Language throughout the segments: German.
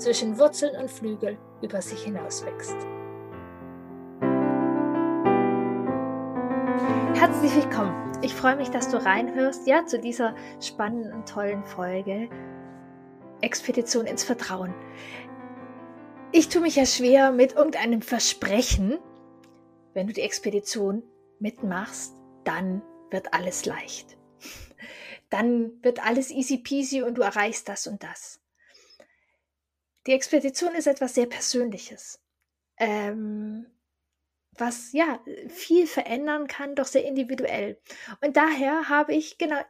zwischen Wurzeln und Flügel über sich hinaus wächst. Herzlich willkommen. Ich freue mich, dass du reinhörst, ja, zu dieser spannenden und tollen Folge Expedition ins Vertrauen. Ich tue mich ja schwer mit irgendeinem Versprechen. Wenn du die Expedition mitmachst, dann wird alles leicht. Dann wird alles easy peasy und du erreichst das und das. Die Expedition ist etwas sehr Persönliches, ähm, was ja viel verändern kann, doch sehr individuell. Und daher habe ich genau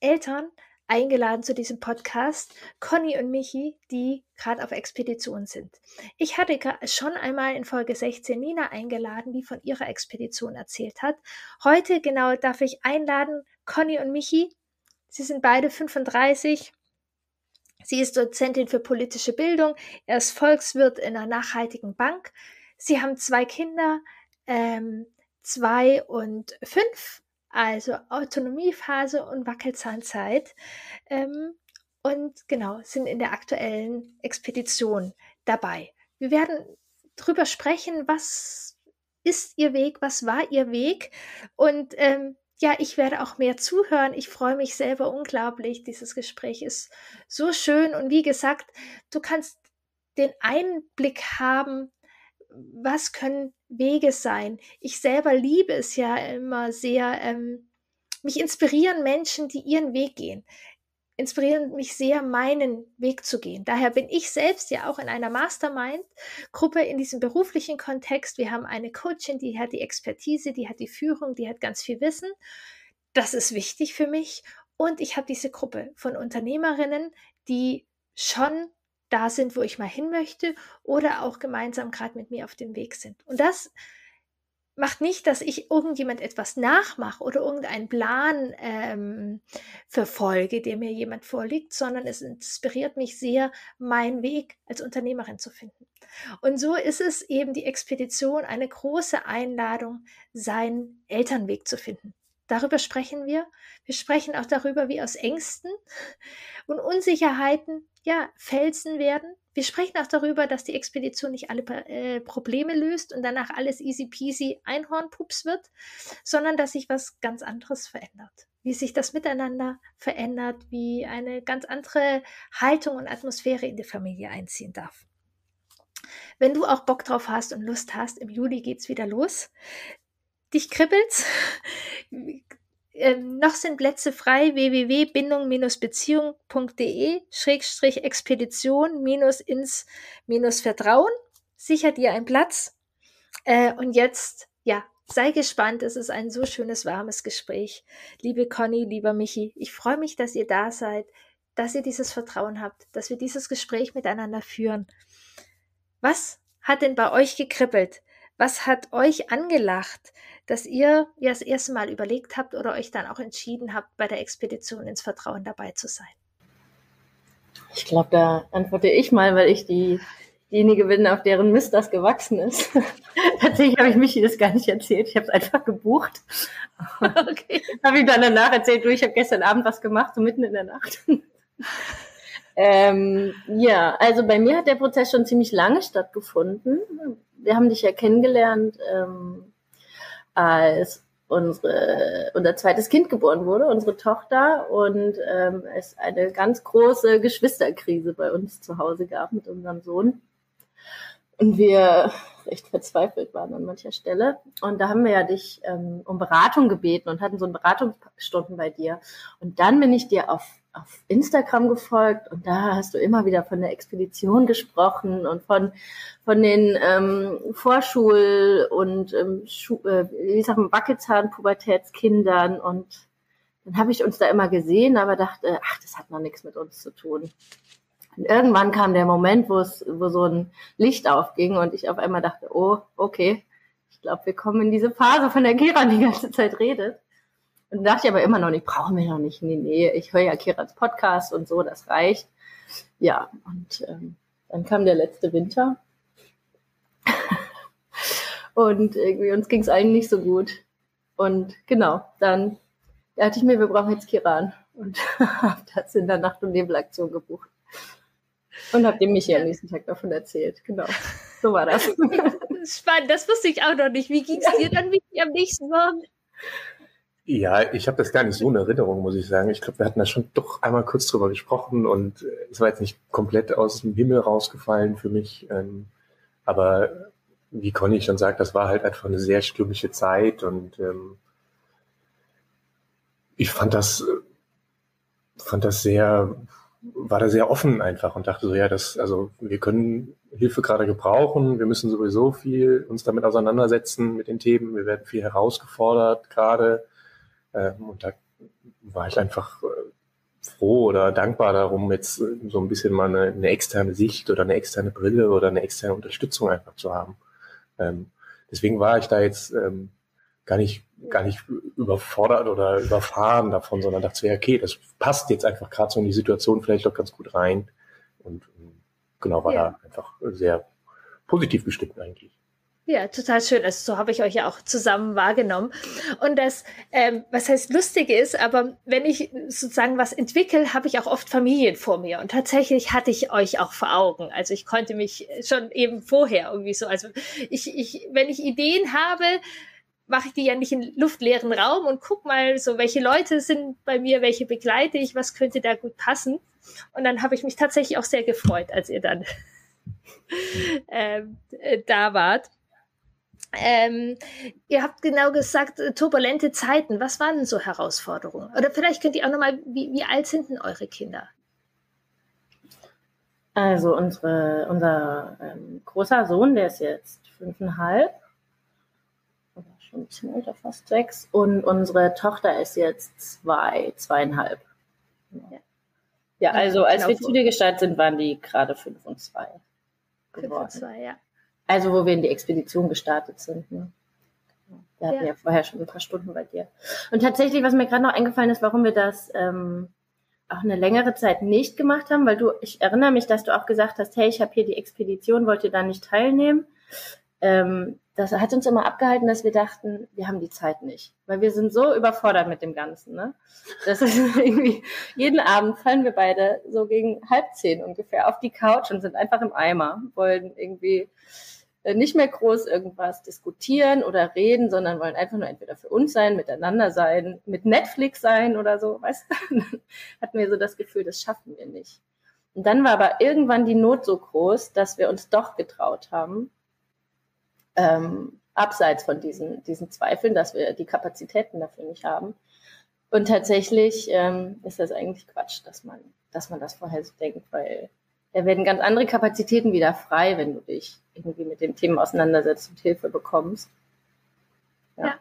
Eltern eingeladen zu diesem Podcast, Conny und Michi, die gerade auf Expedition sind. Ich hatte schon einmal in Folge 16 Nina eingeladen, die von ihrer Expedition erzählt hat. Heute genau darf ich einladen Conny und Michi. Sie sind beide 35 Sie ist Dozentin für politische Bildung. Er ist Volkswirt in einer nachhaltigen Bank. Sie haben zwei Kinder, ähm, zwei und fünf, also Autonomiephase und Wackelzahnzeit. Ähm, und genau, sind in der aktuellen Expedition dabei. Wir werden drüber sprechen, was ist ihr Weg, was war ihr Weg und ähm, ja, ich werde auch mehr zuhören. Ich freue mich selber unglaublich. Dieses Gespräch ist so schön. Und wie gesagt, du kannst den Einblick haben, was können Wege sein. Ich selber liebe es ja immer sehr. Ähm, mich inspirieren Menschen, die ihren Weg gehen inspirieren mich sehr, meinen Weg zu gehen. Daher bin ich selbst ja auch in einer Mastermind-Gruppe in diesem beruflichen Kontext. Wir haben eine Coachin, die hat die Expertise, die hat die Führung, die hat ganz viel Wissen. Das ist wichtig für mich. Und ich habe diese Gruppe von Unternehmerinnen, die schon da sind, wo ich mal hin möchte oder auch gemeinsam gerade mit mir auf dem Weg sind. Und das macht nicht, dass ich irgendjemand etwas nachmache oder irgendeinen Plan ähm, verfolge, der mir jemand vorliegt, sondern es inspiriert mich sehr, meinen Weg als Unternehmerin zu finden. Und so ist es eben die Expedition eine große Einladung, seinen Elternweg zu finden. Darüber sprechen wir. Wir sprechen auch darüber, wie aus Ängsten und Unsicherheiten ja Felsen werden, wir sprechen auch darüber, dass die Expedition nicht alle äh, Probleme löst und danach alles easy peasy Einhornpups wird, sondern dass sich was ganz anderes verändert. Wie sich das Miteinander verändert, wie eine ganz andere Haltung und Atmosphäre in die Familie einziehen darf. Wenn du auch Bock drauf hast und Lust hast, im Juli geht's wieder los. Dich kribbelt's? Ähm, noch sind Plätze frei www.bindung-beziehung.de Schrägstrich Expedition minus ins minus Vertrauen. Sicher dir einen Platz. Äh, und jetzt, ja, sei gespannt. Es ist ein so schönes, warmes Gespräch. Liebe Conny, lieber Michi, ich freue mich, dass ihr da seid, dass ihr dieses Vertrauen habt, dass wir dieses Gespräch miteinander führen. Was hat denn bei euch gekribbelt? Was hat euch angelacht? dass ihr ja das erste Mal überlegt habt oder euch dann auch entschieden habt, bei der Expedition ins Vertrauen dabei zu sein? Ich glaube, da antworte ich mal, weil ich die, diejenige bin, auf deren Mist das gewachsen ist. Tatsächlich habe ich Michi das gar nicht erzählt. Ich habe es einfach gebucht. Okay. habe ich dann danach erzählt, du, ich habe gestern Abend was gemacht, so mitten in der Nacht. ähm, ja, also bei mir hat der Prozess schon ziemlich lange stattgefunden. Wir haben dich ja kennengelernt ähm, als unsere, unser zweites Kind geboren wurde, unsere Tochter, und ähm, es eine ganz große Geschwisterkrise bei uns zu Hause gab mit unserem Sohn. Und wir recht verzweifelt waren an mancher Stelle. Und da haben wir ja dich ähm, um Beratung gebeten und hatten so ein Beratungsstunden bei dir. Und dann bin ich dir auf auf Instagram gefolgt und da hast du immer wieder von der Expedition gesprochen und von von den ähm, Vorschul- und ähm, Schu äh, wie sagt man, Wackelzahn-Pubertätskindern und dann habe ich uns da immer gesehen, aber dachte, ach, das hat noch nichts mit uns zu tun. Und irgendwann kam der Moment, wo es, wo so ein Licht aufging und ich auf einmal dachte, oh, okay, ich glaube, wir kommen in diese Phase, von der Kiran die ganze Zeit redet. Und dachte ich aber immer noch nicht, brauchen wir noch nicht. Nee, nee, ich höre ja Kirans Podcast und so, das reicht. Ja, und ähm, dann kam der letzte Winter. und irgendwie uns ging es allen nicht so gut. Und genau, dann dachte ich mir, wir brauchen jetzt Kiran. Und habe das in der Nacht- und Nebelaktion gebucht. Und habe dem Michi am nächsten Tag davon erzählt. Genau. So war das. Spannend, das wusste ich auch noch nicht. Wie ging es dir dann Michi, am nächsten Morgen? Ja, ich habe das gar nicht so in Erinnerung, muss ich sagen. Ich glaube, wir hatten da schon doch einmal kurz drüber gesprochen und äh, es war jetzt nicht komplett aus dem Himmel rausgefallen für mich. Ähm, aber wie Conny schon sagt, das war halt einfach eine sehr stürmische Zeit und ähm, ich fand das, fand das sehr, war da sehr offen einfach und dachte so, ja, das, also wir können Hilfe gerade gebrauchen, wir müssen sowieso viel uns damit auseinandersetzen mit den Themen, wir werden viel herausgefordert gerade und da war ich einfach äh, froh oder dankbar darum, jetzt äh, so ein bisschen mal eine, eine, externe Sicht oder eine externe Brille oder eine externe Unterstützung einfach zu haben. Ähm, deswegen war ich da jetzt ähm, gar nicht gar nicht überfordert oder überfahren davon, sondern dachte, ja, okay, das passt jetzt einfach gerade so in die Situation vielleicht doch ganz gut rein. Und genau war ja. da einfach sehr positiv gestimmt eigentlich. Ja, total schön. Also so habe ich euch ja auch zusammen wahrgenommen. Und das, ähm, was heißt lustig ist, aber wenn ich sozusagen was entwickle, habe ich auch oft Familien vor mir. Und tatsächlich hatte ich euch auch vor Augen. Also ich konnte mich schon eben vorher irgendwie so, also ich, ich, wenn ich Ideen habe, mache ich die ja nicht in luftleeren Raum und guck mal so, welche Leute sind bei mir, welche begleite ich, was könnte da gut passen. Und dann habe ich mich tatsächlich auch sehr gefreut, als ihr dann ähm, äh, da wart. Ähm, ihr habt genau gesagt, äh, turbulente Zeiten. Was waren denn so Herausforderungen? Oder vielleicht könnt ihr auch nochmal, wie, wie alt sind denn eure Kinder? Also unsere, unser ähm, großer Sohn, der ist jetzt fünfeinhalb, oder schon ein bisschen älter, fast sechs. Und unsere Tochter ist jetzt zwei, zweieinhalb. Ja, ja also als genau wir zu dir gestartet sind, waren die gerade fünf und zwei. Fünf und zwei, ja. Also wo wir in die Expedition gestartet sind. Ne? Wir hatten ja. ja. vorher schon ein paar Stunden bei dir. Und tatsächlich, was mir gerade noch eingefallen ist, warum wir das ähm, auch eine längere Zeit nicht gemacht haben, weil du, ich erinnere mich, dass du auch gesagt hast, hey, ich habe hier die Expedition, wollt ihr da nicht teilnehmen? Ähm, das hat uns immer abgehalten, dass wir dachten, wir haben die Zeit nicht. Weil wir sind so überfordert mit dem Ganzen. Ne? Das ist irgendwie, jeden Abend fallen wir beide so gegen halb zehn ungefähr auf die Couch und sind einfach im Eimer, wollen irgendwie nicht mehr groß irgendwas diskutieren oder reden, sondern wollen einfach nur entweder für uns sein, miteinander sein, mit Netflix sein oder so, weißt du? Hatten wir so das Gefühl, das schaffen wir nicht. Und dann war aber irgendwann die Not so groß, dass wir uns doch getraut haben, ähm, abseits von diesen, diesen Zweifeln, dass wir die Kapazitäten dafür nicht haben. Und tatsächlich ähm, ist das eigentlich Quatsch, dass man, dass man das vorher so denkt, weil da werden ganz andere Kapazitäten wieder frei, wenn du dich irgendwie mit dem Thema auseinandersetzt und Hilfe bekommst. Ja. ja.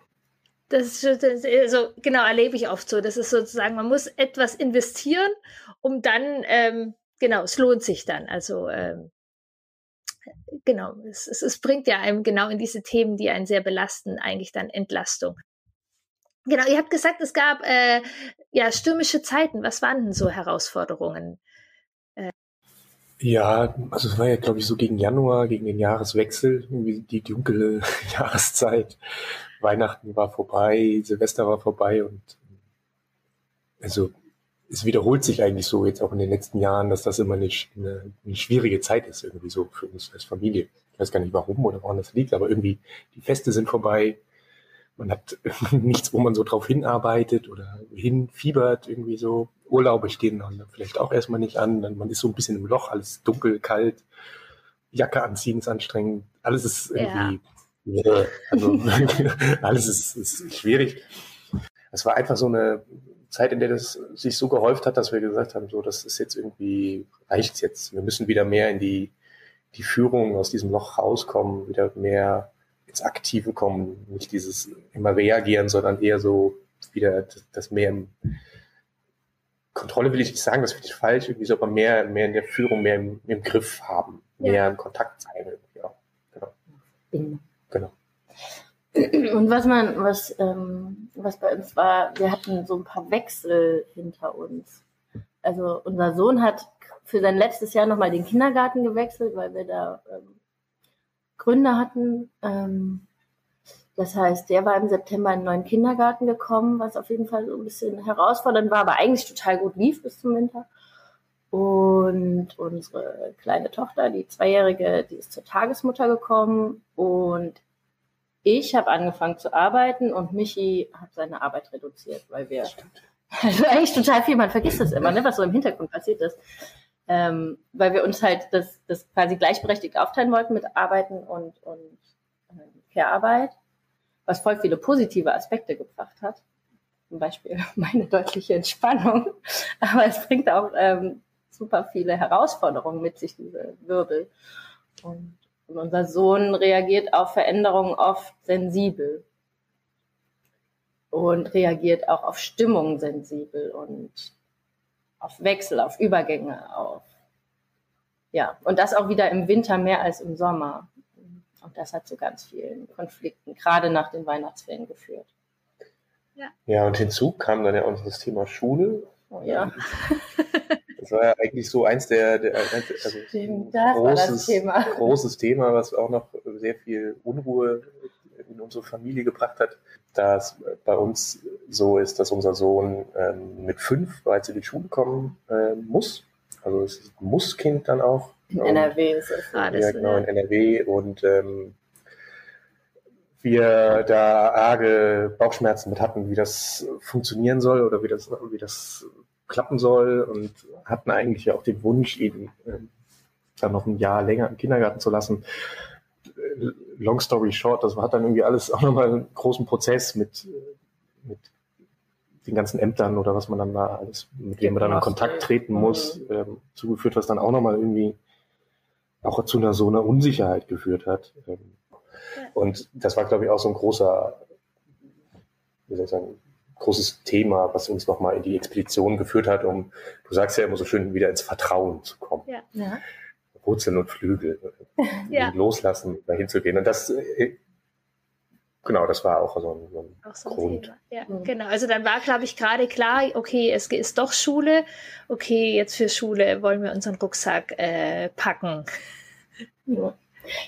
Das ist, also genau erlebe ich oft so. Das ist sozusagen, man muss etwas investieren, um dann, ähm, genau, es lohnt sich dann. Also ähm, genau, es, es, es bringt ja einem genau in diese Themen, die einen sehr belasten, eigentlich dann Entlastung. Genau, ihr habt gesagt, es gab äh, ja stürmische Zeiten. Was waren denn so Herausforderungen? Ja, also es war ja, glaube ich, so gegen Januar, gegen den Jahreswechsel, irgendwie die dunkle Jahreszeit. Weihnachten war vorbei, Silvester war vorbei und also es wiederholt sich eigentlich so jetzt auch in den letzten Jahren, dass das immer eine, eine, eine schwierige Zeit ist, irgendwie so für uns als Familie. Ich weiß gar nicht warum oder woran das liegt, aber irgendwie die Feste sind vorbei, man hat nichts, wo man so drauf hinarbeitet oder hinfiebert, irgendwie so. Urlaube stehen dann vielleicht auch erstmal nicht an. Man ist so ein bisschen im Loch, alles dunkel, kalt. Jacke anziehen ist anstrengend. Alles ist irgendwie, ja. also, alles ist, ist schwierig. Es war einfach so eine Zeit, in der das sich so gehäuft hat, dass wir gesagt haben, so, das ist jetzt irgendwie, reicht's jetzt. Wir müssen wieder mehr in die, die Führung aus diesem Loch rauskommen, wieder mehr ins Aktive kommen, nicht dieses immer reagieren, sondern eher so wieder das, das mehr im Kontrolle will ich nicht sagen, das finde ich falsch, irgendwie so, aber mehr, mehr in der Führung, mehr im, im Griff haben, Ja. mehr im Kontakt sein. irgendwie auch. Genau. Bingo. genau. Und was man, was, ähm, was bei uns war, wir hatten so ein paar Wechsel hinter uns. Also unser Sohn hat für sein letztes Jahr nochmal den Kindergarten gewechselt, weil wir da ähm, Gründe hatten. Ähm, das heißt, der war im September in einen neuen Kindergarten gekommen, was auf jeden Fall so ein bisschen herausfordernd war, aber eigentlich total gut lief bis zum Winter. Und unsere kleine Tochter, die Zweijährige, die ist zur Tagesmutter gekommen und ich habe angefangen zu arbeiten und Michi hat seine Arbeit reduziert, weil wir also eigentlich total viel, man vergisst das immer, ne, was so im Hintergrund passiert ist. Ähm, weil wir uns halt das, das quasi gleichberechtigt aufteilen wollten mit Arbeiten und, und ähm, Care-Arbeit, was voll viele positive Aspekte gebracht hat. Zum Beispiel meine deutliche Entspannung. Aber es bringt auch ähm, super viele Herausforderungen mit sich, diese Wirbel. Und, und unser Sohn reagiert auf Veränderungen oft sensibel und reagiert auch auf Stimmung sensibel und auf Wechsel, auf Übergänge, auf ja, und das auch wieder im Winter mehr als im Sommer. Und das hat zu ganz vielen Konflikten, gerade nach den Weihnachtsferien geführt. Ja, und hinzu kam dann ja auch noch das Thema Schule. Oh ja, Das war ja eigentlich so eins der, der also Stimmt, das war das Thema. großes Thema, was auch noch sehr viel Unruhe in unsere Familie gebracht hat, da es bei uns so ist, dass unser Sohn ähm, mit fünf bereits in die Schule kommen äh, muss. Also es ist ein Muss-Kind dann auch. in NRW ist es. Ah, das- ja, genau, in NRW und ähm, wir da arge Bauchschmerzen mit hatten, wie das funktionieren soll oder wie das, wie das klappen soll und hatten eigentlich ja auch den Wunsch, ihn ähm, dann noch ein Jahr länger im Kindergarten zu lassen. Äh, Long story short, das hat dann irgendwie alles auch nochmal einen großen Prozess mit, äh, mit den ganzen Ämtern oder was man dann da alles, mit dem man dann in Kontakt treten muss, ähm, zugeführt, was dann auch nochmal irgendwie auch zu einer so einer Unsicherheit geführt hat. Ähm, Und das war, glaube ich, auch so ein großer, wie soll ich sagen, großes Thema, was uns nochmal in die Expedition geführt hat, um, du sagst ja immer so schön, wieder ins Vertrauen zu kommen. Ja. Wurzeln und Flügel, Ja. loslassen, dahin zu gehen. Und das, äh, genau, das war auch so ein, so ein Auch so ein Grund. Thema. Ja, Mhm. genau. Also dann war, glaube ich, gerade klar, okay, es ist doch Schule. Okay, jetzt für Schule wollen wir unseren Rucksack äh, packen. Ja.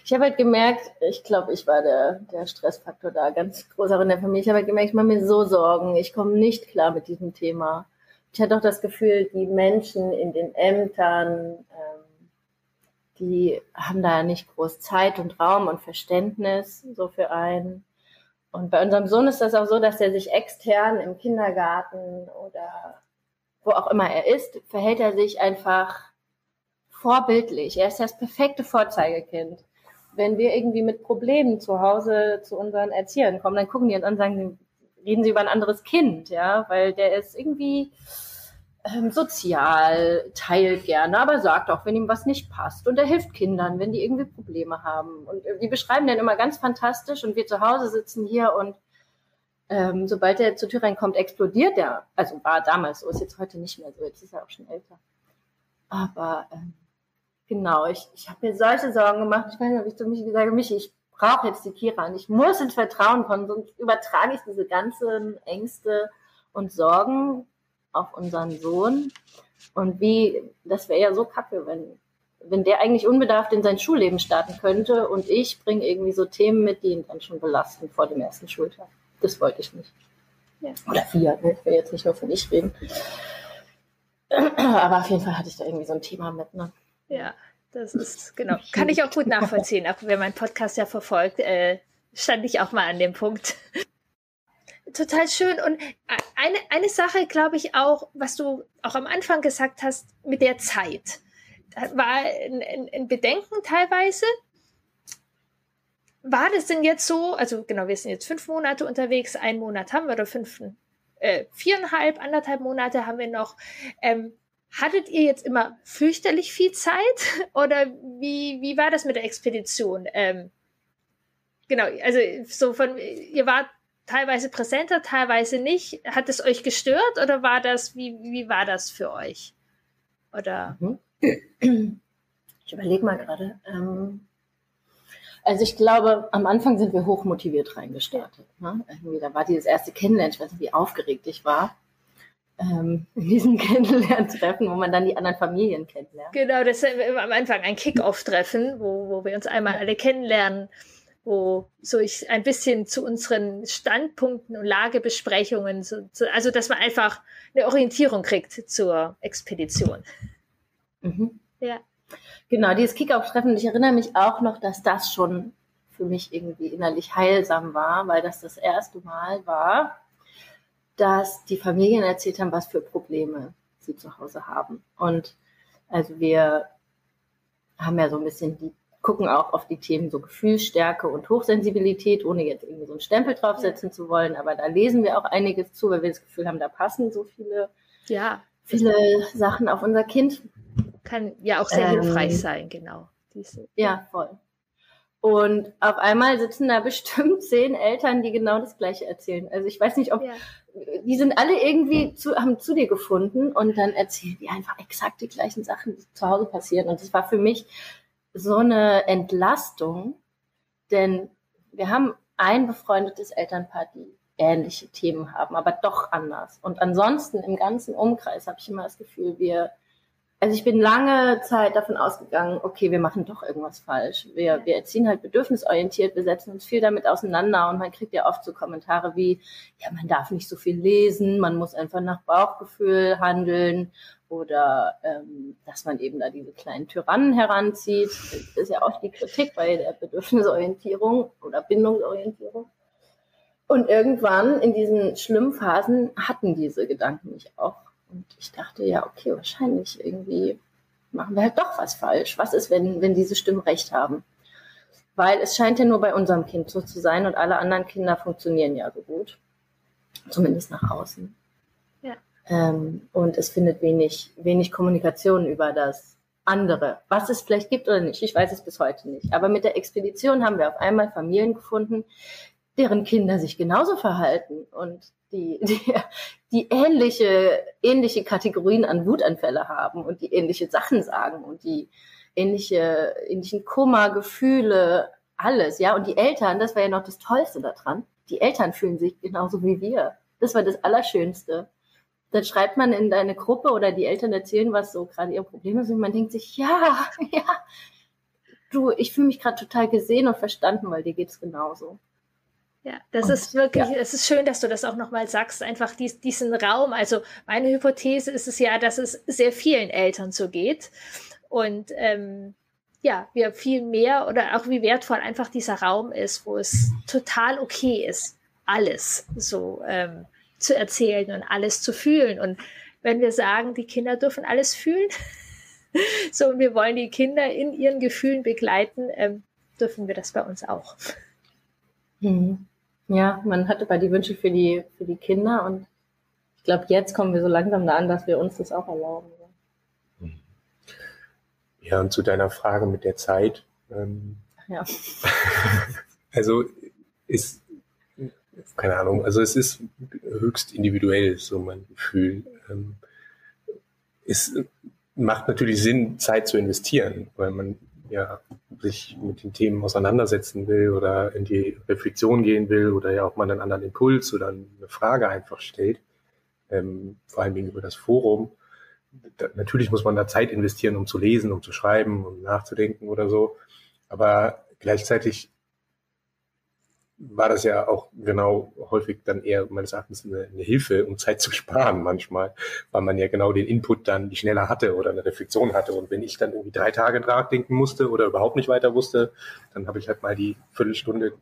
Ich habe halt gemerkt, ich glaube, ich war der, der Stressfaktor da ganz groß auch in der Familie. Ich habe halt gemerkt, ich mache mir so Sorgen. Ich komme nicht klar mit diesem Thema. Ich hatte auch das Gefühl, die Menschen in den Ämtern, ähm, die haben da nicht groß Zeit und Raum und Verständnis so für einen. Und bei unserem Sohn ist das auch so, dass er sich extern im Kindergarten oder wo auch immer er ist, verhält er sich einfach vorbildlich. Er ist das perfekte Vorzeigekind. Wenn wir irgendwie mit Problemen zu Hause zu unseren Erziehern kommen, dann gucken die uns an und sagen, reden sie über ein anderes Kind, ja, weil der ist irgendwie ähm, sozial, teilt gerne, aber sagt auch, wenn ihm was nicht passt. Und er hilft Kindern, wenn die irgendwie Probleme haben. Und äh, die beschreiben den immer ganz fantastisch und wir zu Hause sitzen hier und ähm, sobald er zur Tür reinkommt, explodiert er. Also war damals so, ist jetzt heute nicht mehr so, jetzt ist er auch schon älter. Aber ähm, genau, ich, ich habe mir solche Sorgen gemacht. Ich weiß nicht, ob ich zu Michi sage, Michi, ich brauche jetzt die Kira und ich muss ins Vertrauen kommen, sonst übertrage ich diese ganzen Ängste und Sorgen auf unseren Sohn. Und wie, das wäre ja so kacke, wenn, wenn der eigentlich unbedarft in sein Schulleben starten könnte und ich bringe irgendwie so Themen mit, die ihn dann schon belasten vor dem ersten Schultag. Das wollte ich nicht. Ja. Oder vier, ne? ich will jetzt nicht nur von ich reden. Aber auf jeden Fall hatte ich da irgendwie so ein Thema mit. Ne? Ja, das ist, genau. Kann ich auch gut nachvollziehen. Auch wer meinen Podcast ja verfolgt, äh, stand ich auch mal an dem Punkt. Total schön. Und eine, eine Sache, glaube ich, auch, was du auch am Anfang gesagt hast, mit der Zeit. Da war ein, ein, ein Bedenken teilweise. War das denn jetzt so, also genau, wir sind jetzt fünf Monate unterwegs, einen Monat haben wir oder fünf, äh, viereinhalb, anderthalb Monate haben wir noch. Ähm, Hattet ihr jetzt immer fürchterlich viel Zeit oder wie, wie war das mit der Expedition? Ähm, genau, also so von, ihr wart teilweise präsenter, teilweise nicht. Hat es euch gestört oder war das, wie, wie war das für euch? Oder? Mhm. Ich überlege mal gerade. Ähm, also ich glaube, am Anfang sind wir hochmotiviert reingestartet. Ne? Irgendwie, da war dieses erste Kennenlernen, ich weiß nicht, wie aufgeregt ich war. Ähm, in diesem Kennenlerntreffen, wo man dann die anderen Familien kennenlernt. Genau, das ist am Anfang ein Kick-Off-Treffen, wo, wo wir uns einmal alle kennenlernen wo so ich ein bisschen zu unseren Standpunkten und Lagebesprechungen, so, so, also dass man einfach eine Orientierung kriegt zur Expedition. Mhm. Ja. Genau, dieses Kick-Off-Treffen, ich erinnere mich auch noch, dass das schon für mich irgendwie innerlich heilsam war, weil das das erste Mal war, dass die Familien erzählt haben, was für Probleme sie zu Hause haben. Und also wir haben ja so ein bisschen die gucken auch auf die Themen so Gefühlsstärke und Hochsensibilität, ohne jetzt irgendwie so einen Stempel draufsetzen zu wollen. Aber da lesen wir auch einiges zu, weil wir das Gefühl haben, da passen so viele, ja. viele Sachen auf unser Kind. Kann ja auch sehr ähm, hilfreich sein, genau. Diese, ja, voll. Und auf einmal sitzen da bestimmt zehn Eltern, die genau das Gleiche erzählen. Also ich weiß nicht, ob ja. die sind alle irgendwie zu, haben zu dir gefunden und dann erzählen die einfach exakt die gleichen Sachen, die zu Hause passieren. Und das war für mich so eine Entlastung, denn wir haben ein befreundetes Elternpaar, die ähnliche Themen haben, aber doch anders. Und ansonsten im ganzen Umkreis habe ich immer das Gefühl, wir, also ich bin lange Zeit davon ausgegangen, okay, wir machen doch irgendwas falsch. Wir, wir erziehen halt bedürfnisorientiert, wir setzen uns viel damit auseinander und man kriegt ja oft so Kommentare wie, ja, man darf nicht so viel lesen, man muss einfach nach Bauchgefühl handeln oder ähm, dass man eben da diese kleinen Tyrannen heranzieht. Das ist ja auch die Kritik bei der Bedürfnisorientierung oder Bindungsorientierung. Und irgendwann in diesen schlimmen Phasen hatten diese Gedanken mich auch. Und ich dachte, ja, okay, wahrscheinlich irgendwie machen wir halt doch was falsch. Was ist, wenn, wenn diese Stimmen recht haben? Weil es scheint ja nur bei unserem Kind so zu sein und alle anderen Kinder funktionieren ja so gut. Zumindest nach außen. Ähm, und es findet wenig, wenig Kommunikation über das andere. Was es vielleicht gibt oder nicht, ich weiß es bis heute nicht. Aber mit der Expedition haben wir auf einmal Familien gefunden, deren Kinder sich genauso verhalten und die, die, die ähnliche, ähnliche Kategorien an Wutanfälle haben und die ähnliche Sachen sagen und die ähnliche, ähnlichen Kummer, Gefühle, alles, ja. Und die Eltern, das war ja noch das Tollste daran. Die Eltern fühlen sich genauso wie wir. Das war das Allerschönste dann schreibt man in deine Gruppe oder die Eltern erzählen, was so gerade ihr Problem ist und man denkt sich, ja, ja, du, ich fühle mich gerade total gesehen und verstanden, weil dir geht's genauso. Ja, das und, ist wirklich, ja. es ist schön, dass du das auch nochmal sagst, einfach dies, diesen Raum. Also meine Hypothese ist es ja, dass es sehr vielen Eltern so geht und ähm, ja, wir viel mehr oder auch wie wertvoll einfach dieser Raum ist, wo es total okay ist, alles so ähm, zu erzählen und alles zu fühlen. Und wenn wir sagen, die Kinder dürfen alles fühlen, so und wir wollen die Kinder in ihren Gefühlen begleiten, ähm, dürfen wir das bei uns auch. Mhm. Ja, man hatte bei die Wünsche für die, für die Kinder und ich glaube, jetzt kommen wir so langsam da an, dass wir uns das auch erlauben. Ja, und zu deiner Frage mit der Zeit. Ähm, ja. also ist keine Ahnung, also es ist höchst individuell, so mein Gefühl. Ähm, es macht natürlich Sinn, Zeit zu investieren, weil man ja sich mit den Themen auseinandersetzen will oder in die Reflexion gehen will oder ja auch mal einen anderen Impuls oder eine Frage einfach stellt, ähm, vor allem über das Forum. Da, natürlich muss man da Zeit investieren, um zu lesen, um zu schreiben, um nachzudenken oder so. Aber gleichzeitig war das ja auch genau häufig dann eher meines Erachtens eine, eine, Hilfe, um Zeit zu sparen manchmal, weil man ja genau den Input dann schneller hatte oder eine Reflexion hatte. Und wenn ich dann irgendwie drei Tage nachdenken musste oder überhaupt nicht weiter wusste, dann habe ich halt mal die Viertelstunde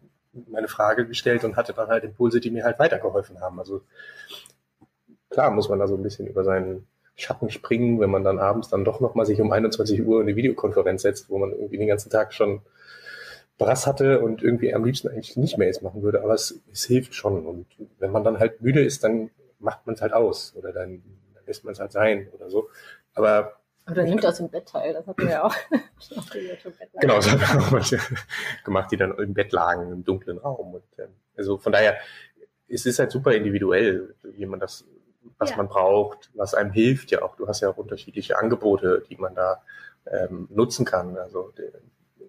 meine Frage gestellt und hatte dann halt Impulse, die mir halt weitergeholfen haben. Also klar muss man da so ein bisschen über seinen Schatten springen, wenn man dann abends dann doch nochmal sich um 21 Uhr in eine Videokonferenz setzt, wo man irgendwie den ganzen Tag schon Brass hatte und irgendwie am liebsten eigentlich nicht mehr jetzt machen würde, aber es, es hilft schon. Und wenn man dann halt müde ist, dann macht man es halt aus oder dann, dann lässt man es halt sein oder so. Aber oder nimmt aus dem Bett teil, das hatten wir ja auch. genau, das haben wir auch manche gemacht, die dann im Bett lagen, im dunklen Raum. Und, ähm, also von daher, es ist halt super individuell, wie man das, was Ja. man braucht, was einem hilft ja auch. Du hast ja auch unterschiedliche Angebote, die man da ähm, nutzen kann. Also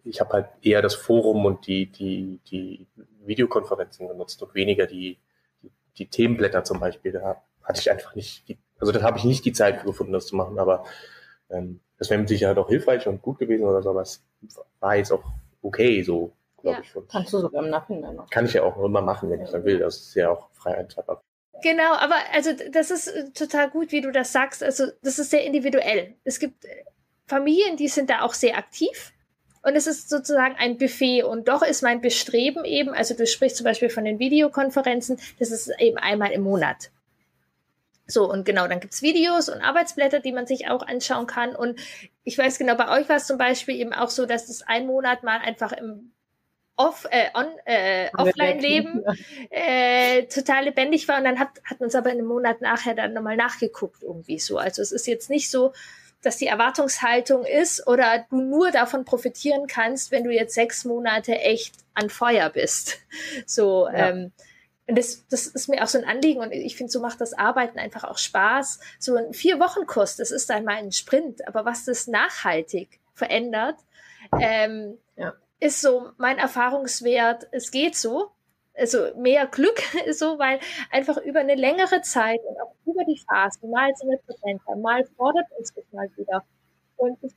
ich habe halt eher das Forum und die, die, die Videokonferenzen genutzt und weniger die, die, die Themenblätter zum Beispiel. Da hatte ich einfach nicht, die, also da habe ich nicht die Zeit für gefunden, das zu machen, aber ähm, das wäre mit Sicherheit auch hilfreich und gut gewesen oder so, aber es war jetzt auch okay, so, glaube Ja. ich. Und Kannst du sogar im Nachhinein noch. kann ich ja auch immer machen, wenn ich dann will. Das ist ja auch frei einteilbar. Genau, aber also das ist äh, total gut, wie du das sagst. Also das ist sehr individuell. Es gibt äh, Familien, die sind da auch sehr aktiv. Und es ist sozusagen ein Buffet. Und doch ist mein Bestreben eben, also du sprichst zum Beispiel von den Videokonferenzen, das ist eben einmal im Monat. So, und genau, dann gibt's Videos und Arbeitsblätter, die man sich auch anschauen kann. Und ich weiß genau, bei euch war es zum Beispiel eben auch so, dass es ein Monat mal einfach im Off, äh, on, äh, Offline-Leben äh, total lebendig war und dann hat, hat man es aber in einem Monat nachher dann nochmal nachgeguckt irgendwie so. Also es ist jetzt nicht so, dass die Erwartungshaltung ist oder du nur davon profitieren kannst, wenn du jetzt sechs Monate echt an Feuer bist. So, Ja. ähm, und das, das ist mir auch so ein Anliegen und ich finde, so macht das Arbeiten einfach auch Spaß. So ein Vier-Wochen-Kurs, das ist einmal ein Sprint, aber was das nachhaltig verändert, ähm, Ja. ist so mein Erfahrungswert, es geht so. Also mehr Glück so, weil einfach über eine längere Zeit und auch über die Phasen, mal sind wir präsenter, mal fordert uns das mal wieder. Und ich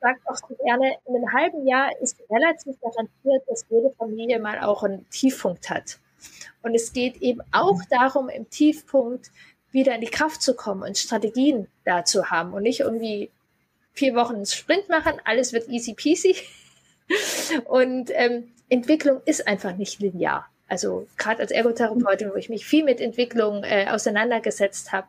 sage auch so gerne, in einem halben Jahr ist relativ garantiert, dass jede Familie mal auch einen Tiefpunkt hat. Und es geht eben auch darum, im Tiefpunkt wieder in die Kraft zu kommen und Strategien da zu haben und nicht irgendwie vier Wochen einen Sprint machen, alles wird easy peasy. Und ähm, Entwicklung ist einfach nicht linear. Also gerade als Ergotherapeutin, wo ich mich viel mit Entwicklung äh, auseinandergesetzt habe,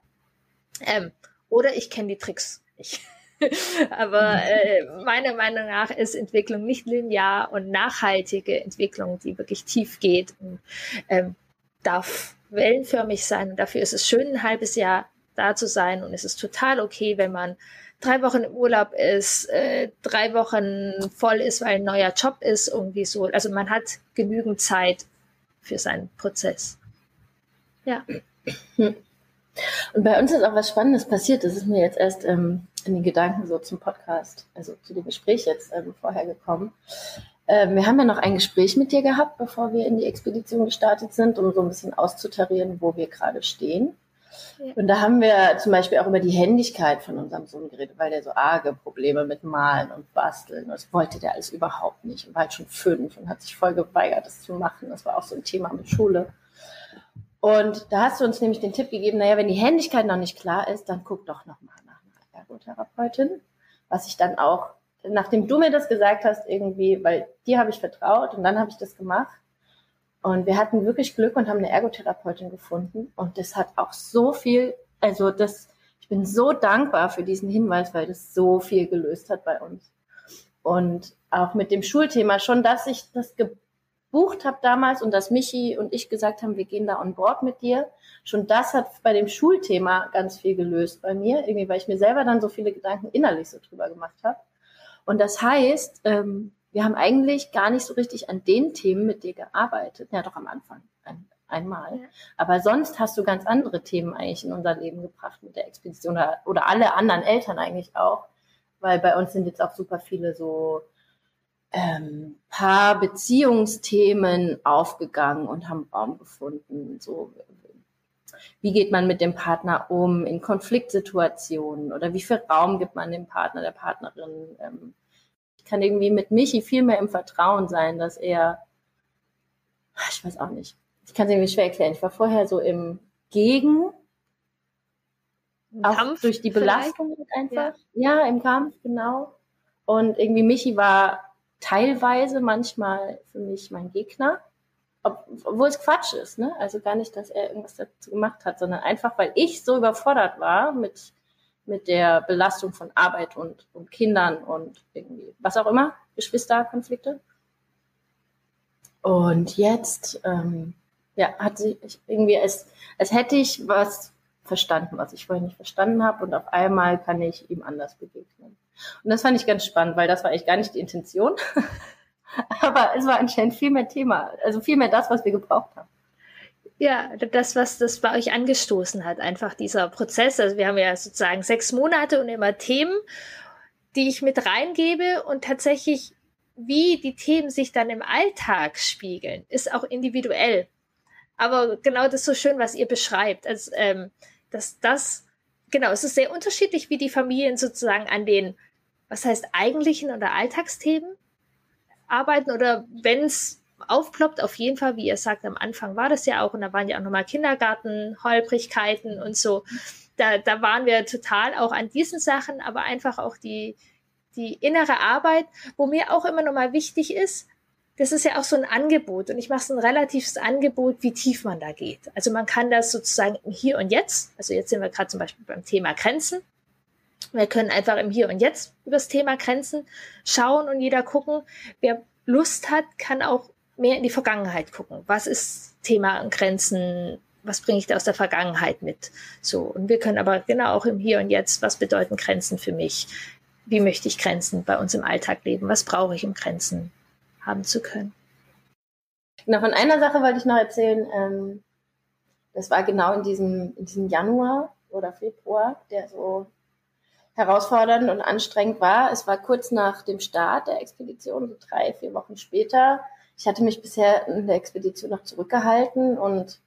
ähm, oder ich kenne die Tricks nicht. Aber äh, meiner Meinung nach ist Entwicklung nicht linear und nachhaltige Entwicklung, die wirklich tief geht und ähm, darf wellenförmig sein. Und dafür ist es schön, ein halbes Jahr da zu sein. Und es ist total okay, wenn man drei Wochen im Urlaub ist, äh, drei Wochen voll ist, weil ein neuer Job ist, irgendwie so. Also man hat genügend Zeit für seinen Prozess. Ja. Und bei uns ist auch was Spannendes passiert. Das ist mir jetzt erst ähm, in den Gedanken so zum Podcast, also zu dem Gespräch jetzt ähm, vorher gekommen. Ähm, wir haben ja noch ein Gespräch mit dir gehabt, bevor wir in die Expedition gestartet sind, um so ein bisschen auszutarieren, wo wir gerade stehen. Und da haben wir zum Beispiel auch über die Händigkeit von unserem Sohn geredet, weil der so arge Probleme mit Malen und Basteln, das wollte der alles überhaupt nicht und war halt schon fünf und hat sich voll geweigert, das zu machen. Das war auch so ein Thema mit Schule. Und da hast du uns nämlich den Tipp gegeben, naja, wenn die Händigkeit noch nicht klar ist, dann guck doch nochmal nach einer Ergotherapeutin. Was ich dann auch, nachdem du mir das gesagt hast, irgendwie, weil dir habe ich vertraut und dann habe ich das gemacht. Und wir hatten wirklich Glück und haben eine Ergotherapeutin gefunden. Und das hat auch so viel, also das, ich bin so dankbar für diesen Hinweis, weil das so viel gelöst hat bei uns. Und auch mit dem Schulthema schon, dass ich das gebucht habe damals und dass Michi und ich gesagt haben, wir gehen da on board mit dir. Schon das hat bei dem Schulthema ganz viel gelöst bei mir, irgendwie, weil ich mir selber dann so viele Gedanken innerlich so drüber gemacht habe. Und das heißt, ähm, wir haben eigentlich gar nicht so richtig an den Themen mit dir gearbeitet. Ja, doch am Anfang ein, einmal. Ja. Aber sonst hast du ganz andere Themen eigentlich in unser Leben gebracht mit der Expedition oder, oder alle anderen Eltern eigentlich auch. Weil bei uns sind jetzt auch super viele so ähm, Paar-Beziehungsthemen aufgegangen und haben Raum gefunden. So, wie geht man mit dem Partner um in Konfliktsituationen oder wie viel Raum gibt man dem Partner, der Partnerin? Ähm, ich kann irgendwie mit Michi viel mehr im Vertrauen sein, dass er, ich weiß auch nicht, ich kann es irgendwie schwer erklären. Ich war vorher so im Gegen, auch Kampf durch die? Belastung einfach. Ja. im Kampf, genau. Und irgendwie Michi war teilweise manchmal für mich mein Gegner. Ob, obwohl es Quatsch ist, ne? Also gar nicht, dass er irgendwas dazu gemacht hat, sondern einfach, weil ich so überfordert war mit, mit der Belastung von Arbeit und, und Kindern und irgendwie, was auch immer, Geschwisterkonflikte. Und jetzt, ähm, ja, hat sich irgendwie, als, als hätte ich was verstanden, was ich vorher nicht verstanden habe und auf einmal kann ich ihm anders begegnen. Und das fand ich ganz spannend, weil das war eigentlich gar nicht die Intention. Aber es war anscheinend viel mehr Thema, also viel mehr das, was wir gebraucht haben. Ja, das, was das bei euch angestoßen hat, einfach dieser Prozess. Also wir haben ja sozusagen sechs Monate und immer Themen, die ich mit reingebe und tatsächlich, wie die Themen sich dann im Alltag spiegeln, ist auch individuell. Aber genau das ist so schön, was ihr beschreibt, als ähm, dass das genau, es ist sehr unterschiedlich, wie die Familien sozusagen an den, was heißt eigentlichen oder Alltagsthemen arbeiten oder wenn es aufploppt, auf jeden Fall, wie ihr sagt, am Anfang war das ja auch und da waren ja auch nochmal Kindergarten, Holprigkeiten und so. Da, da waren wir total auch an diesen Sachen, aber einfach auch die, die innere Arbeit, wo mir auch immer nochmal wichtig ist, das ist ja auch so ein Angebot und ich mache so ein relatives Angebot, wie tief man da geht. Also man kann das sozusagen Hier und Jetzt, also jetzt sind wir gerade zum Beispiel beim Thema Grenzen. Wir können einfach im Hier und Jetzt über das Thema Grenzen schauen und jeder gucken. Wer Lust hat, kann auch mehr in die Vergangenheit gucken. Was ist Thema an Grenzen? Was bringe ich da aus der Vergangenheit mit? So. Und wir können aber genau auch im Hier und Jetzt, was bedeuten Grenzen für mich? Wie möchte ich Grenzen bei uns im Alltag leben? Was brauche ich, um Grenzen haben zu können? Genau, von einer Sache wollte ich noch erzählen. Ähm, das war genau in diesem, in diesem Januar oder Februar, der so herausfordernd und anstrengend war. Es war kurz nach dem Start der Expedition, so drei, vier Wochen später ich hatte mich bisher in der Expedition noch zurückgehalten und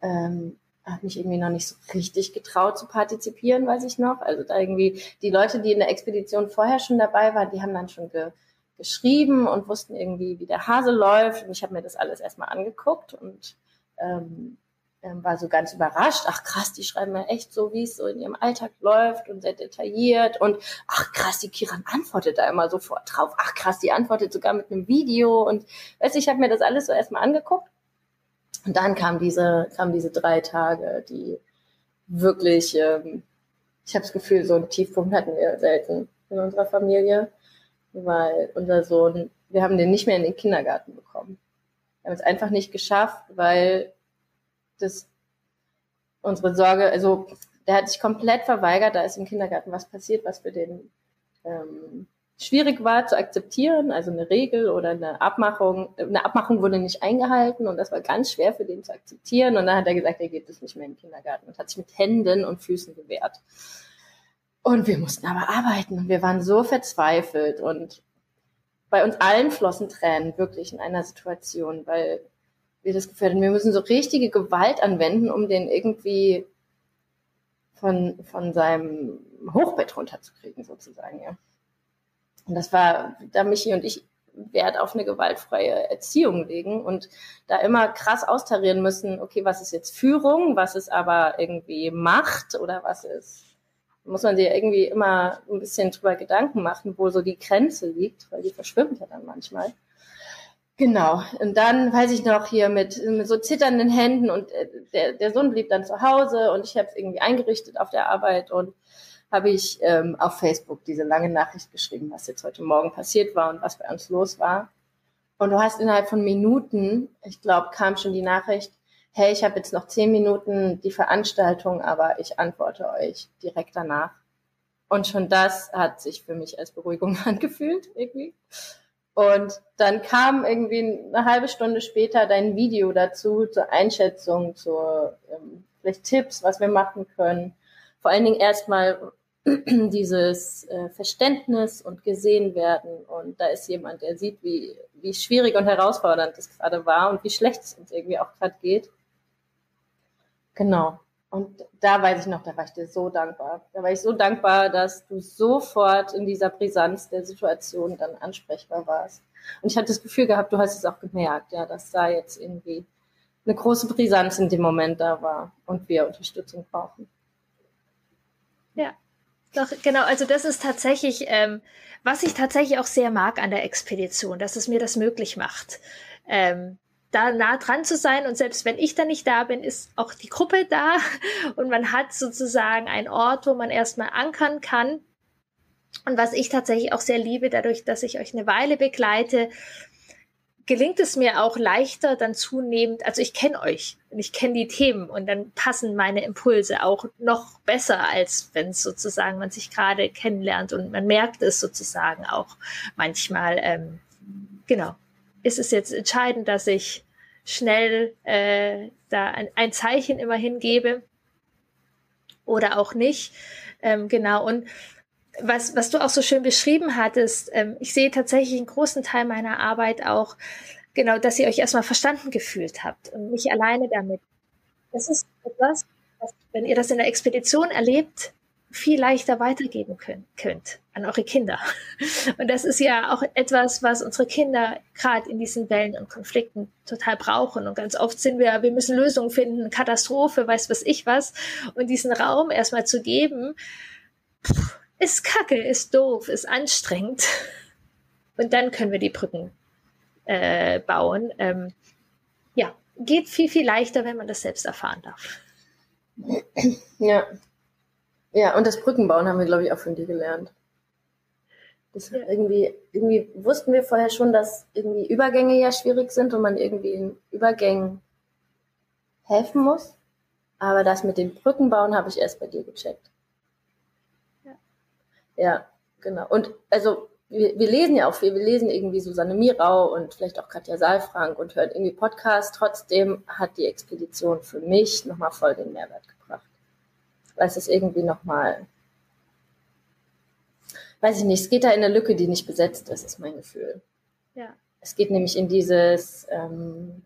ähm, habe mich irgendwie noch nicht so richtig getraut zu partizipieren, weiß ich noch. Also da irgendwie die Leute, die in der Expedition vorher schon dabei waren, die haben dann schon ge geschrieben und wussten irgendwie, wie der Hase läuft. Und ich habe mir das alles erstmal angeguckt und ähm, war so ganz überrascht. Ach krass, die schreiben ja echt so, wie es so in ihrem Alltag läuft und sehr detailliert. Und ach krass, die Kiran antwortet da immer sofort drauf. Ach krass, die antwortet sogar mit einem Video. Und weißt du, ich habe mir das alles so erstmal angeguckt. Und dann kam diese, kam diese drei Tage, die wirklich, ähm, ich habe das Gefühl, so einen Tiefpunkt hatten wir selten in unserer Familie, weil unser Sohn, wir haben den nicht mehr in den Kindergarten bekommen. Wir haben es einfach nicht geschafft, weil das unsere Sorge, also der hat sich komplett verweigert, da ist im Kindergarten was passiert, was für den ähm, schwierig war zu akzeptieren, also eine Regel oder eine Abmachung. Eine Abmachung wurde nicht eingehalten und das war ganz schwer für den zu akzeptieren. Und dann hat er gesagt, er geht es nicht mehr in den Kindergarten und hat sich mit Händen und Füßen gewehrt. Und wir mussten aber arbeiten und wir waren so verzweifelt und bei uns allen flossen Tränen wirklich in einer Situation, weil wir das hatten, wir müssen so richtige Gewalt anwenden, um den irgendwie von, von seinem Hochbett runterzukriegen, sozusagen, ja. Und das war, da Michi und ich Wert auf eine gewaltfreie Erziehung legen und da immer krass austarieren müssen, okay, was ist jetzt Führung, was ist aber irgendwie Macht oder was ist, muss man sich irgendwie immer ein bisschen drüber Gedanken machen, wo so die Grenze liegt, weil die verschwimmt ja dann manchmal. Genau. Und dann weiß ich noch hier mit, mit so zitternden Händen und äh, der, der Sohn blieb dann zu Hause und ich habe es irgendwie eingerichtet auf der Arbeit und habe ich ähm, auf Facebook diese lange Nachricht geschrieben, was jetzt heute Morgen passiert war und was bei uns los war. Und du hast innerhalb von Minuten, ich glaube, kam schon die Nachricht, hey, ich habe jetzt noch zehn Minuten die Veranstaltung, aber ich antworte euch direkt danach. Und schon das hat sich für mich als Beruhigung angefühlt, irgendwie. Und dann kam irgendwie eine halbe Stunde später dein Video dazu zur Einschätzung, zu ähm, vielleicht Tipps, was wir machen können. Vor allen Dingen erstmal dieses äh, Verständnis und gesehen werden. Und da ist jemand, der sieht, wie, wie schwierig und herausfordernd das gerade war und wie schlecht es uns irgendwie auch gerade geht. Genau. Und da weiß ich noch, da war ich dir so dankbar. Da war ich so dankbar, dass du sofort in dieser Brisanz der Situation dann ansprechbar warst. Und ich hatte das Gefühl gehabt, du hast es auch gemerkt, ja, dass da jetzt irgendwie eine große Brisanz in dem Moment da war und wir Unterstützung brauchen. Ja, doch, genau. Also das ist tatsächlich, ähm, was ich tatsächlich auch sehr mag an der Expedition, dass es mir das möglich macht. Ähm, da nah dran zu sein. Und selbst wenn ich da nicht da bin, ist auch die Gruppe da. Und man hat sozusagen einen Ort, wo man erstmal ankern kann. Und was ich tatsächlich auch sehr liebe, dadurch, dass ich euch eine Weile begleite, gelingt es mir auch leichter dann zunehmend, also ich kenne euch und ich kenne die Themen und dann passen meine Impulse auch noch besser, als wenn es sozusagen man sich gerade kennenlernt und man merkt es sozusagen auch manchmal, ähm, genau, ist es jetzt entscheidend, dass ich schnell äh, da ein, ein Zeichen immer hingebe oder auch nicht. Ähm, genau. Und was, was du auch so schön beschrieben hattest, ähm, ich sehe tatsächlich einen großen Teil meiner Arbeit auch, genau, dass ihr euch erstmal verstanden gefühlt habt und nicht alleine damit. Das ist etwas, was, wenn ihr das in der Expedition erlebt, viel leichter weitergeben könnt, könnt an eure Kinder. Und das ist ja auch etwas, was unsere Kinder gerade in diesen Wellen und Konflikten total brauchen. Und ganz oft sind wir, wir müssen Lösungen finden, Katastrophe, weiß was ich was. Und diesen Raum erstmal zu geben, ist kacke, ist doof, ist anstrengend. Und dann können wir die Brücken äh, bauen. Ähm, ja, geht viel, viel leichter, wenn man das selbst erfahren darf. Ja, ja, und das Brückenbauen haben wir, glaube ich, auch von dir gelernt. Das ja. irgendwie, irgendwie wussten wir vorher schon, dass irgendwie Übergänge ja schwierig sind und man irgendwie in Übergängen helfen muss. Aber das mit dem Brückenbauen habe ich erst bei dir gecheckt. Ja, ja genau. Und also wir, wir lesen ja auch viel, wir lesen irgendwie Susanne Mirau und vielleicht auch Katja Saalfrank und hören irgendwie Podcasts. Trotzdem hat die Expedition für mich nochmal voll den Mehrwert gebracht weil es ist irgendwie nochmal, weiß ich nicht, es geht da in eine Lücke, die nicht besetzt ist, ist mein Gefühl. Ja. Es geht nämlich in dieses, ähm,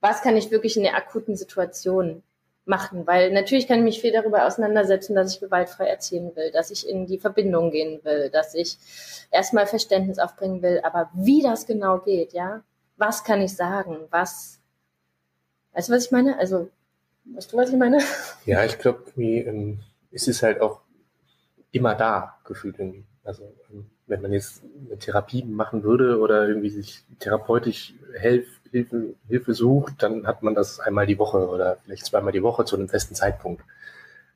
was kann ich wirklich in der akuten Situation machen? Weil natürlich kann ich mich viel darüber auseinandersetzen, dass ich gewaltfrei erziehen will, dass ich in die Verbindung gehen will, dass ich erstmal Verständnis aufbringen will, aber wie das genau geht, ja? Was kann ich sagen? Was, weißt du, was ich meine? Also, Weißt du, was ich meine? Ja, ich glaube, ähm, es ist halt auch immer da gefühlt irgendwie. Also ähm, wenn man jetzt eine Therapie machen würde oder irgendwie sich therapeutisch Hilf, Hilfe, Hilfe sucht, dann hat man das einmal die Woche oder vielleicht zweimal die Woche zu einem festen Zeitpunkt.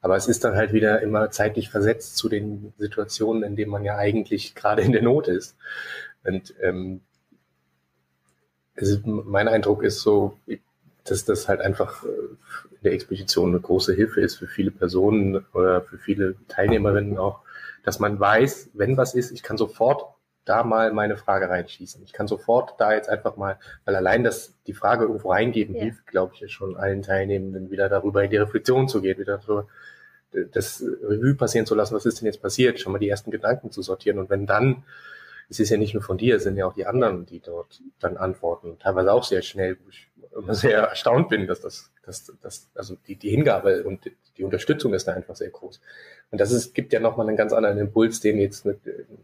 Aber es ist dann halt wieder immer zeitlich versetzt zu den Situationen, in denen man ja eigentlich gerade in der Not ist. Und ähm, also mein Eindruck ist so, dass das halt einfach äh, in der Expedition eine große Hilfe ist für viele Personen oder für viele Teilnehmerinnen auch, dass man weiß, wenn was ist, ich kann sofort da mal meine Frage reinschießen. Ich kann sofort da jetzt einfach mal, weil allein das, die Frage irgendwo reingeben, ja. hilft, glaube ich, schon allen Teilnehmenden wieder darüber in die Reflexion zu gehen, wieder so das Revue passieren zu lassen, was ist denn jetzt passiert, schon mal die ersten Gedanken zu sortieren. Und wenn dann es ist ja nicht nur von dir, es sind ja auch die anderen, die dort dann antworten, teilweise auch sehr schnell, wo ich sehr erstaunt bin, dass das, dass, dass also die, die Hingabe und die Unterstützung ist da einfach sehr groß. Und das ist, gibt ja nochmal einen ganz anderen Impuls, den jetzt mit,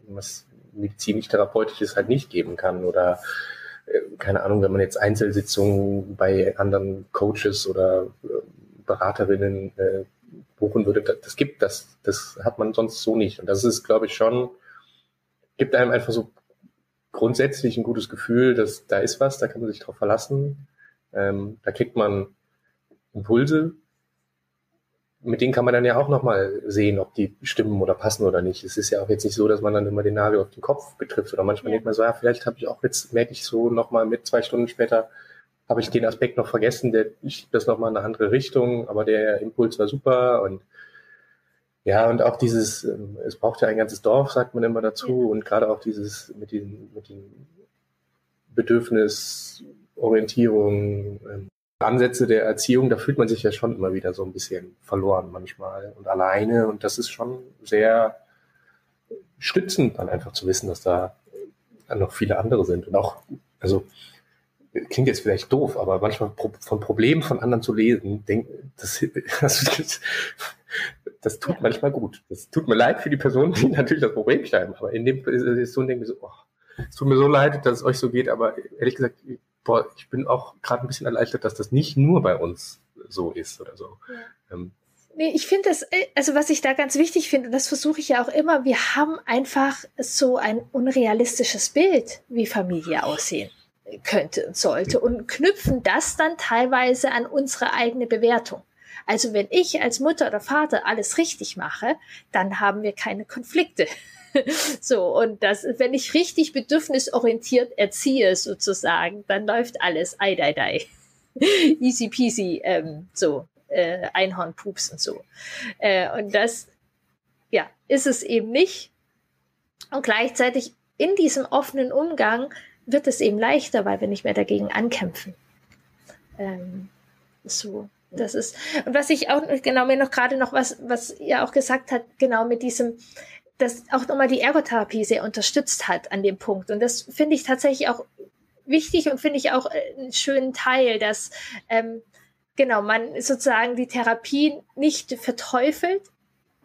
was medizinisch-therapeutisches halt nicht geben kann oder äh, keine Ahnung, wenn man jetzt Einzelsitzungen bei anderen Coaches oder äh, Beraterinnen äh, buchen würde, das, das gibt das, das hat man sonst so nicht. Und das ist, glaube ich, schon gibt einem einfach so grundsätzlich ein gutes Gefühl, dass da ist was, da kann man sich drauf verlassen. Ähm, da kriegt man Impulse, mit denen kann man dann ja auch nochmal sehen, ob die stimmen oder passen oder nicht. Es ist ja auch jetzt nicht so, dass man dann immer den Nagel auf den Kopf betrifft oder manchmal ja. denkt man so, ja, vielleicht habe ich auch jetzt, merke ich so nochmal mit zwei Stunden später, habe ich den Aspekt noch vergessen, der schiebt das nochmal in eine andere Richtung, aber der Impuls war super und ja, und auch dieses, ähm, es braucht ja ein ganzes Dorf, sagt man immer dazu, ja. und gerade auch dieses mit den, mit den Bedürfnisorientierung, ähm, Ansätze der Erziehung, da fühlt man sich ja schon immer wieder so ein bisschen verloren manchmal und alleine. Und das ist schon sehr stützend, dann einfach zu wissen, dass da noch viele andere sind. Und auch, also klingt jetzt vielleicht doof, aber manchmal von Problemen von anderen zu lesen, denk, das, das, das tut manchmal gut. Das tut mir leid für die Personen, die natürlich das Problem schreiben, aber in dem Situation denke ich so, oh, es tut mir so leid, dass es euch so geht, aber ehrlich gesagt, boah, ich bin auch gerade ein bisschen erleichtert, dass das nicht nur bei uns so ist oder so. Ja. Ähm, Nee, ich finde das, äh, also was ich da ganz wichtig finde, und das versuche ich ja auch immer, wir haben einfach so ein unrealistisches Bild, wie Familie aussehen könnte und sollte und knüpfen das dann teilweise an unsere eigene Bewertung. Also wenn ich als Mutter oder Vater alles richtig mache, dann haben wir keine Konflikte. so, und das, wenn ich richtig bedürfnisorientiert erziehe, sozusagen, dann läuft alles ei, ei, ei. Easy peasy, ähm, so, äh, Einhornpups und so. Äh, und das, ja, ist es eben nicht. Und gleichzeitig in diesem offenen Umgang wird es eben leichter, weil wir nicht mehr dagegen ankämpfen. Ähm, so, das ist, und was ich auch, genau, mir noch gerade noch was, was ihr auch gesagt hat, genau mit diesem, dass auch nochmal die Ergotherapie sehr unterstützt hat an dem Punkt. Und das finde ich tatsächlich auch wichtig und finde ich auch äh, einen schönen Teil, dass ähm, genau man sozusagen die Therapie nicht verteufelt,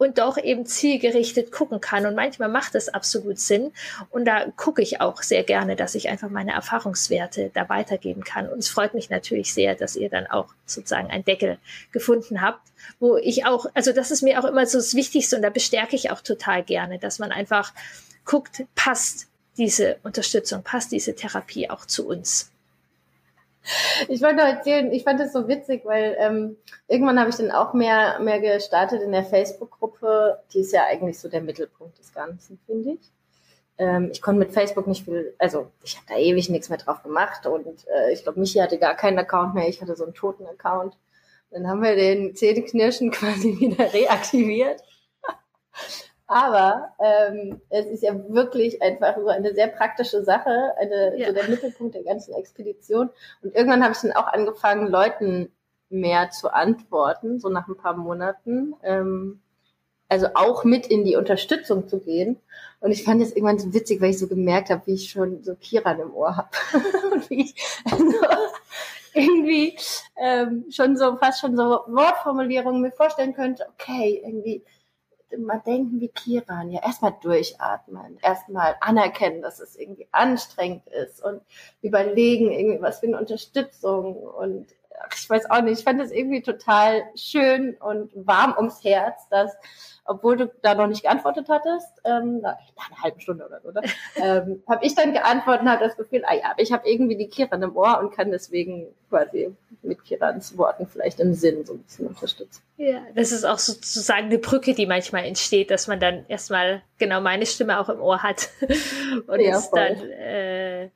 und doch eben zielgerichtet gucken kann. Und manchmal macht es absolut Sinn. Und da gucke ich auch sehr gerne, dass ich einfach meine Erfahrungswerte da weitergeben kann. Und es freut mich natürlich sehr, dass ihr dann auch sozusagen einen Deckel gefunden habt, wo ich auch, also das ist mir auch immer so das Wichtigste und da bestärke ich auch total gerne, dass man einfach guckt, passt diese Unterstützung, passt diese Therapie auch zu uns. Ich wollte noch erzählen, ich fand das so witzig, weil ähm, irgendwann habe ich dann auch mehr, mehr gestartet in der Facebook-Gruppe. Die ist ja eigentlich so der Mittelpunkt des Ganzen, finde ich. Ähm, ich konnte mit Facebook nicht viel, also ich habe da ewig nichts mehr drauf gemacht und äh, ich glaube, Michi hatte gar keinen Account mehr, ich hatte so einen toten Account. Dann haben wir den Zähneknirschen quasi wieder reaktiviert. Aber ähm, es ist ja wirklich einfach so eine sehr praktische Sache, eine, ja. so der Mittelpunkt der ganzen Expedition. Und irgendwann habe ich dann auch angefangen, Leuten mehr zu antworten, so nach ein paar Monaten. Ähm, also auch mit in die Unterstützung zu gehen. Und ich fand es irgendwann so witzig, weil ich so gemerkt habe, wie ich schon so Kiran im Ohr habe. und wie ich also irgendwie ähm, schon so fast schon so Wortformulierungen mir vorstellen könnte, okay, irgendwie immer denken wie Kiran, ja, erstmal durchatmen, erstmal anerkennen, dass es irgendwie anstrengend ist und überlegen, irgendwie was für eine Unterstützung und ich weiß auch nicht, ich fand es irgendwie total schön und warm ums Herz, dass obwohl du da noch nicht geantwortet hattest, ähm, nach einer halben Stunde oder so, ne? ähm, habe ich dann geantwortet und habe das Gefühl, ah ja, ich habe irgendwie die Kiran im Ohr und kann deswegen quasi mit Kirans Worten vielleicht im Sinn so ein bisschen unterstützen. Ja, das ist auch sozusagen eine Brücke, die manchmal entsteht, dass man dann erstmal genau meine Stimme auch im Ohr hat und ja, es dann äh,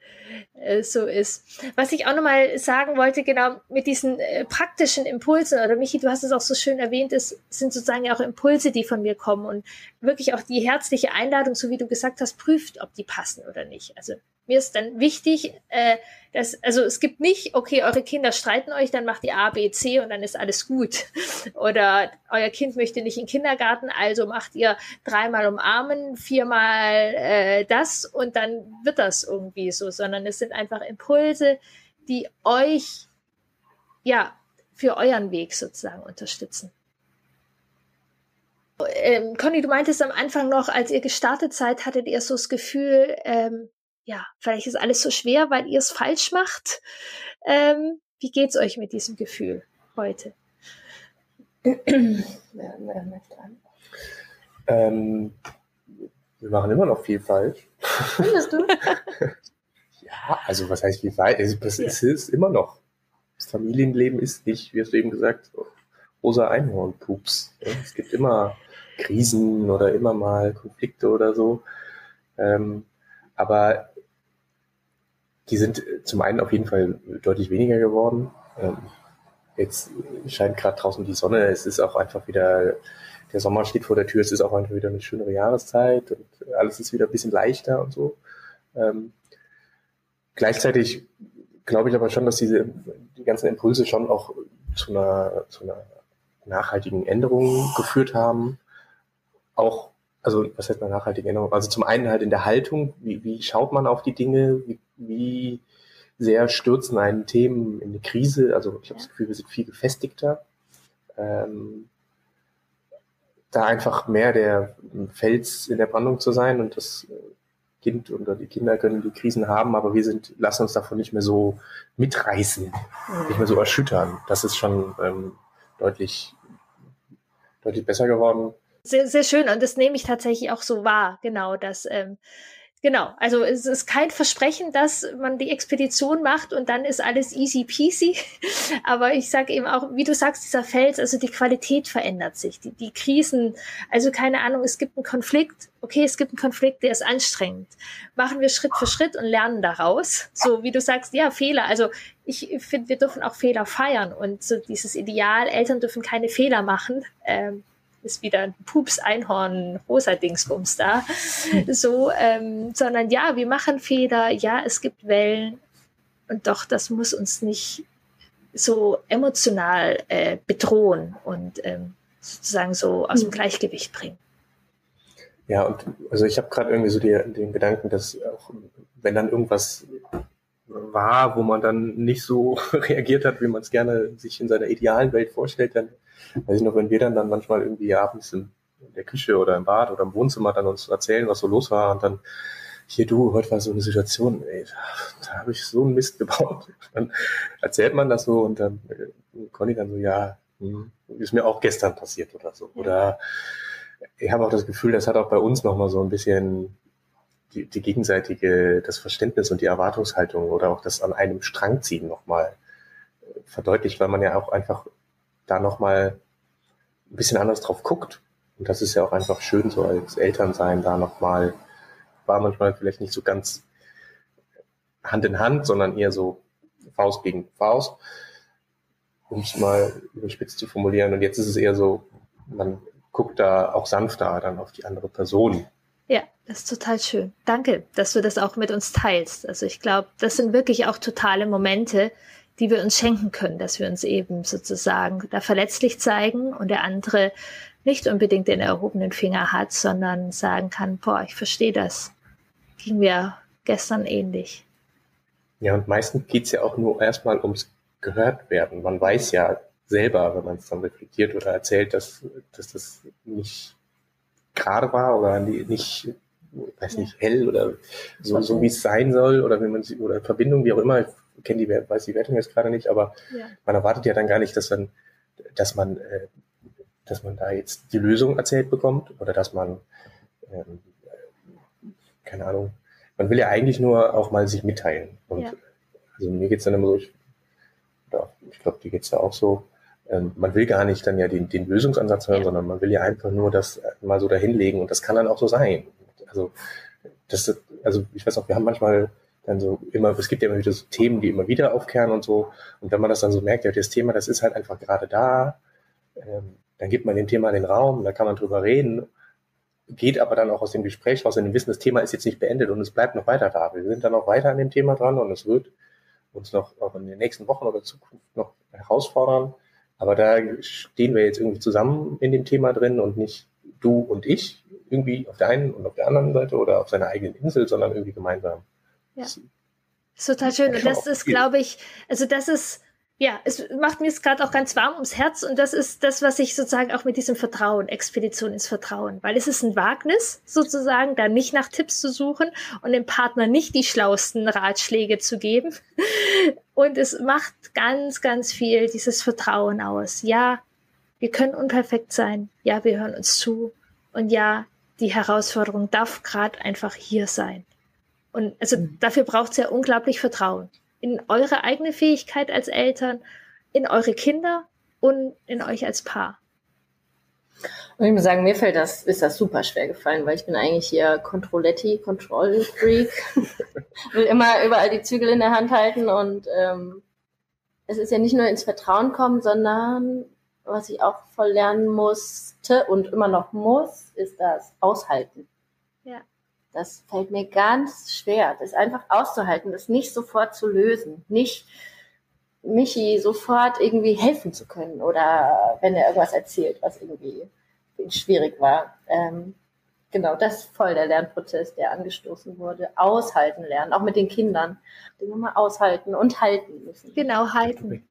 so ist. Was ich auch nochmal sagen wollte, genau mit diesen äh, praktischen Impulsen, oder Michi, du hast es auch so schön erwähnt, es sind sozusagen auch Impulse, die von mir kommen und wirklich auch die herzliche Einladung, so wie du gesagt hast, prüft, ob die passen oder nicht. Also mir ist dann wichtig, äh, dass, also es gibt nicht, okay, eure Kinder streiten euch, dann macht ihr A, B, C und dann ist alles gut. Oder euer Kind möchte nicht in den Kindergarten, also macht ihr dreimal umarmen, viermal äh, das und dann wird das irgendwie so, sondern es sind einfach Impulse, die euch, ja, für euren Weg sozusagen unterstützen. Ähm, Conny, du meintest am Anfang noch, als ihr gestartet seid, hattet ihr so das Gefühl, ähm, ja, vielleicht ist alles so schwer, weil ihr es falsch macht. Ähm, wie geht's euch mit diesem Gefühl heute? ähm, wir machen immer noch viel falsch. Findest du? ja, also was heißt viel falsch? Das ja. ist, ist immer noch. Das Familienleben ist nicht, wie hast du eben gesagt, rosa Einhornpups. Es gibt immer Krisen oder immer mal Konflikte oder so. Ähm, aber die sind zum einen auf jeden Fall deutlich weniger geworden. Ähm, jetzt scheint gerade draußen die Sonne. Es ist auch einfach wieder, der Sommer steht vor der Tür. Es ist auch einfach wieder eine schönere Jahreszeit und alles ist wieder ein bisschen leichter und so. Ähm, gleichzeitig glaube ich aber schon, dass diese, die ganzen Impulse schon auch zu einer, zu einer nachhaltigen Änderung geführt haben. Auch also was heißt eine nachhaltige Änderung? Also zum einen halt in der Haltung, wie, wie schaut man auf die Dinge, wie, wie sehr stürzen einen Themen in eine Krise. Also ich habe das Gefühl, wir sind viel gefestigter. Ähm, da einfach mehr der Fels in der Brandung zu sein und das Kind oder die Kinder können die Krisen haben, aber wir sind, lassen uns davon nicht mehr so mitreißen, mhm. nicht mehr so erschüttern. Das ist schon ähm, deutlich, deutlich besser geworden. Sehr, sehr schön. Und das nehme ich tatsächlich auch so wahr, genau, dass ähm, Genau, also es ist kein Versprechen, dass man die Expedition macht und dann ist alles easy peasy. Aber ich sage eben auch, wie du sagst, dieser Fels, also die Qualität verändert sich, die, die Krisen, also keine Ahnung, es gibt einen Konflikt, okay, es gibt einen Konflikt, der ist anstrengend. Machen wir Schritt für Schritt und lernen daraus. So wie du sagst, ja, Fehler. Also ich finde, wir dürfen auch Fehler feiern und so dieses Ideal, Eltern dürfen keine Fehler machen. Ähm, ist wieder ein Pups, Einhorn, rosa Dingsbums da. So, ähm, sondern ja, wir machen Fehler, ja, es gibt Wellen und doch, das muss uns nicht so emotional äh, bedrohen und ähm, sozusagen so aus dem hm. Gleichgewicht bringen. Ja, und also ich habe gerade irgendwie so die, den Gedanken, dass auch wenn dann irgendwas war, wo man dann nicht so reagiert hat, wie man es gerne sich in seiner idealen Welt vorstellt, dann weiß ich noch, wenn wir dann, dann manchmal irgendwie abends in, der Küche oder im Bad oder im Wohnzimmer dann uns erzählen, was so los war und dann hier du, heute war so eine Situation, ey, da habe ich so einen Mist gebaut. Dann erzählt man das so und dann äh, Conny dann so, ja, hm, ist mir auch gestern passiert oder so. Oder ich habe auch das Gefühl, das hat auch bei uns nochmal so ein bisschen die, die gegenseitige, das Verständnis und die Erwartungshaltung oder auch das an einem Strang ziehen nochmal äh, verdeutlicht, weil man ja auch einfach da nochmal ein bisschen anders drauf guckt. Und das ist ja auch einfach schön, so als Elternsein da nochmal war manchmal vielleicht nicht so ganz Hand in Hand, sondern eher so Faust gegen Faust, um es mal überspitzt zu formulieren. Und jetzt ist es eher so, man guckt da auch sanfter dann auf die andere Person. Ja, das ist total schön. Danke, dass du das auch mit uns teilst. Also ich glaube, das sind wirklich auch totale Momente, die wir uns schenken können, dass wir uns eben sozusagen da verletzlich zeigen und der andere nicht unbedingt den erhobenen Finger hat, sondern sagen kann, boah, ich verstehe das ging mir gestern ähnlich. Ja, und meistens geht es ja auch nur erstmal ums gehört werden. Man weiß ja selber, wenn man es dann reflektiert oder erzählt, dass, dass das nicht gerade war oder nicht, weiß nicht, hell oder so, so wie es sein soll oder wenn man sie, oder Verbindung, wie auch immer, kenne die, weiß die Wertung jetzt gerade nicht, aber ja. man erwartet ja dann gar nicht, dass dann, dass man, äh, dass man da jetzt die Lösung erzählt bekommt oder dass man ähm, keine Ahnung, man will ja eigentlich nur auch mal sich mitteilen. Und ja. also mir geht's dann immer so, ich, ich glaube, dir geht's ja auch so, ähm, man will gar nicht dann ja den, den Lösungsansatz hören, ja. sondern man will ja einfach nur das mal so dahinlegen und das kann dann auch so sein. Also das, also ich weiß auch, wir haben manchmal dann so immer, es gibt ja immer wieder so Themen, die immer wieder aufkehren und so. Und wenn man das dann so merkt, ja, das Thema, das ist halt einfach gerade da, ähm, dann gibt man dem Thema den Raum, da kann man drüber reden geht aber dann auch aus dem Gespräch raus, in dem Wissen, das Thema ist jetzt nicht beendet und es bleibt noch weiter da. Wir sind dann auch weiter an dem Thema dran und es wird uns noch auch in den nächsten Wochen oder Zukunft noch herausfordern. Aber da stehen wir jetzt irgendwie zusammen in dem Thema drin und nicht du und ich irgendwie auf der einen und auf der anderen Seite oder auf seiner eigenen Insel, sondern irgendwie gemeinsam. Ja. Das ist total schön. Und das ist, glaube ich, also das ist ja, es macht mir es gerade auch ganz warm ums Herz und das ist das, was ich sozusagen auch mit diesem Vertrauen, Expedition ins Vertrauen, weil es ist ein Wagnis sozusagen, da nicht nach Tipps zu suchen und dem Partner nicht die schlauesten Ratschläge zu geben. Und es macht ganz, ganz viel dieses Vertrauen aus. Ja, wir können unperfekt sein. Ja, wir hören uns zu. Und ja, die Herausforderung darf gerade einfach hier sein. Und also mhm. dafür braucht es ja unglaublich Vertrauen in eure eigene Fähigkeit als Eltern, in eure Kinder und in euch als Paar? Und ich muss sagen, mir fällt das, ist das super schwer gefallen, weil ich bin eigentlich hier Controletti, Control Freak. Will immer überall die Zügel in der Hand halten und ähm, es ist ja nicht nur ins Vertrauen kommen, sondern was ich auch voll lernen musste und immer noch muss, ist das Aushalten. Das fällt mir ganz schwer, das einfach auszuhalten, das nicht sofort zu lösen, nicht Michi sofort irgendwie helfen zu können oder wenn er irgendwas erzählt, was irgendwie schwierig war. Ähm, genau, das ist voll der Lernprozess, der angestoßen wurde. Aushalten lernen, auch mit den Kindern. Dinge mal aushalten und halten müssen. Genau, halten.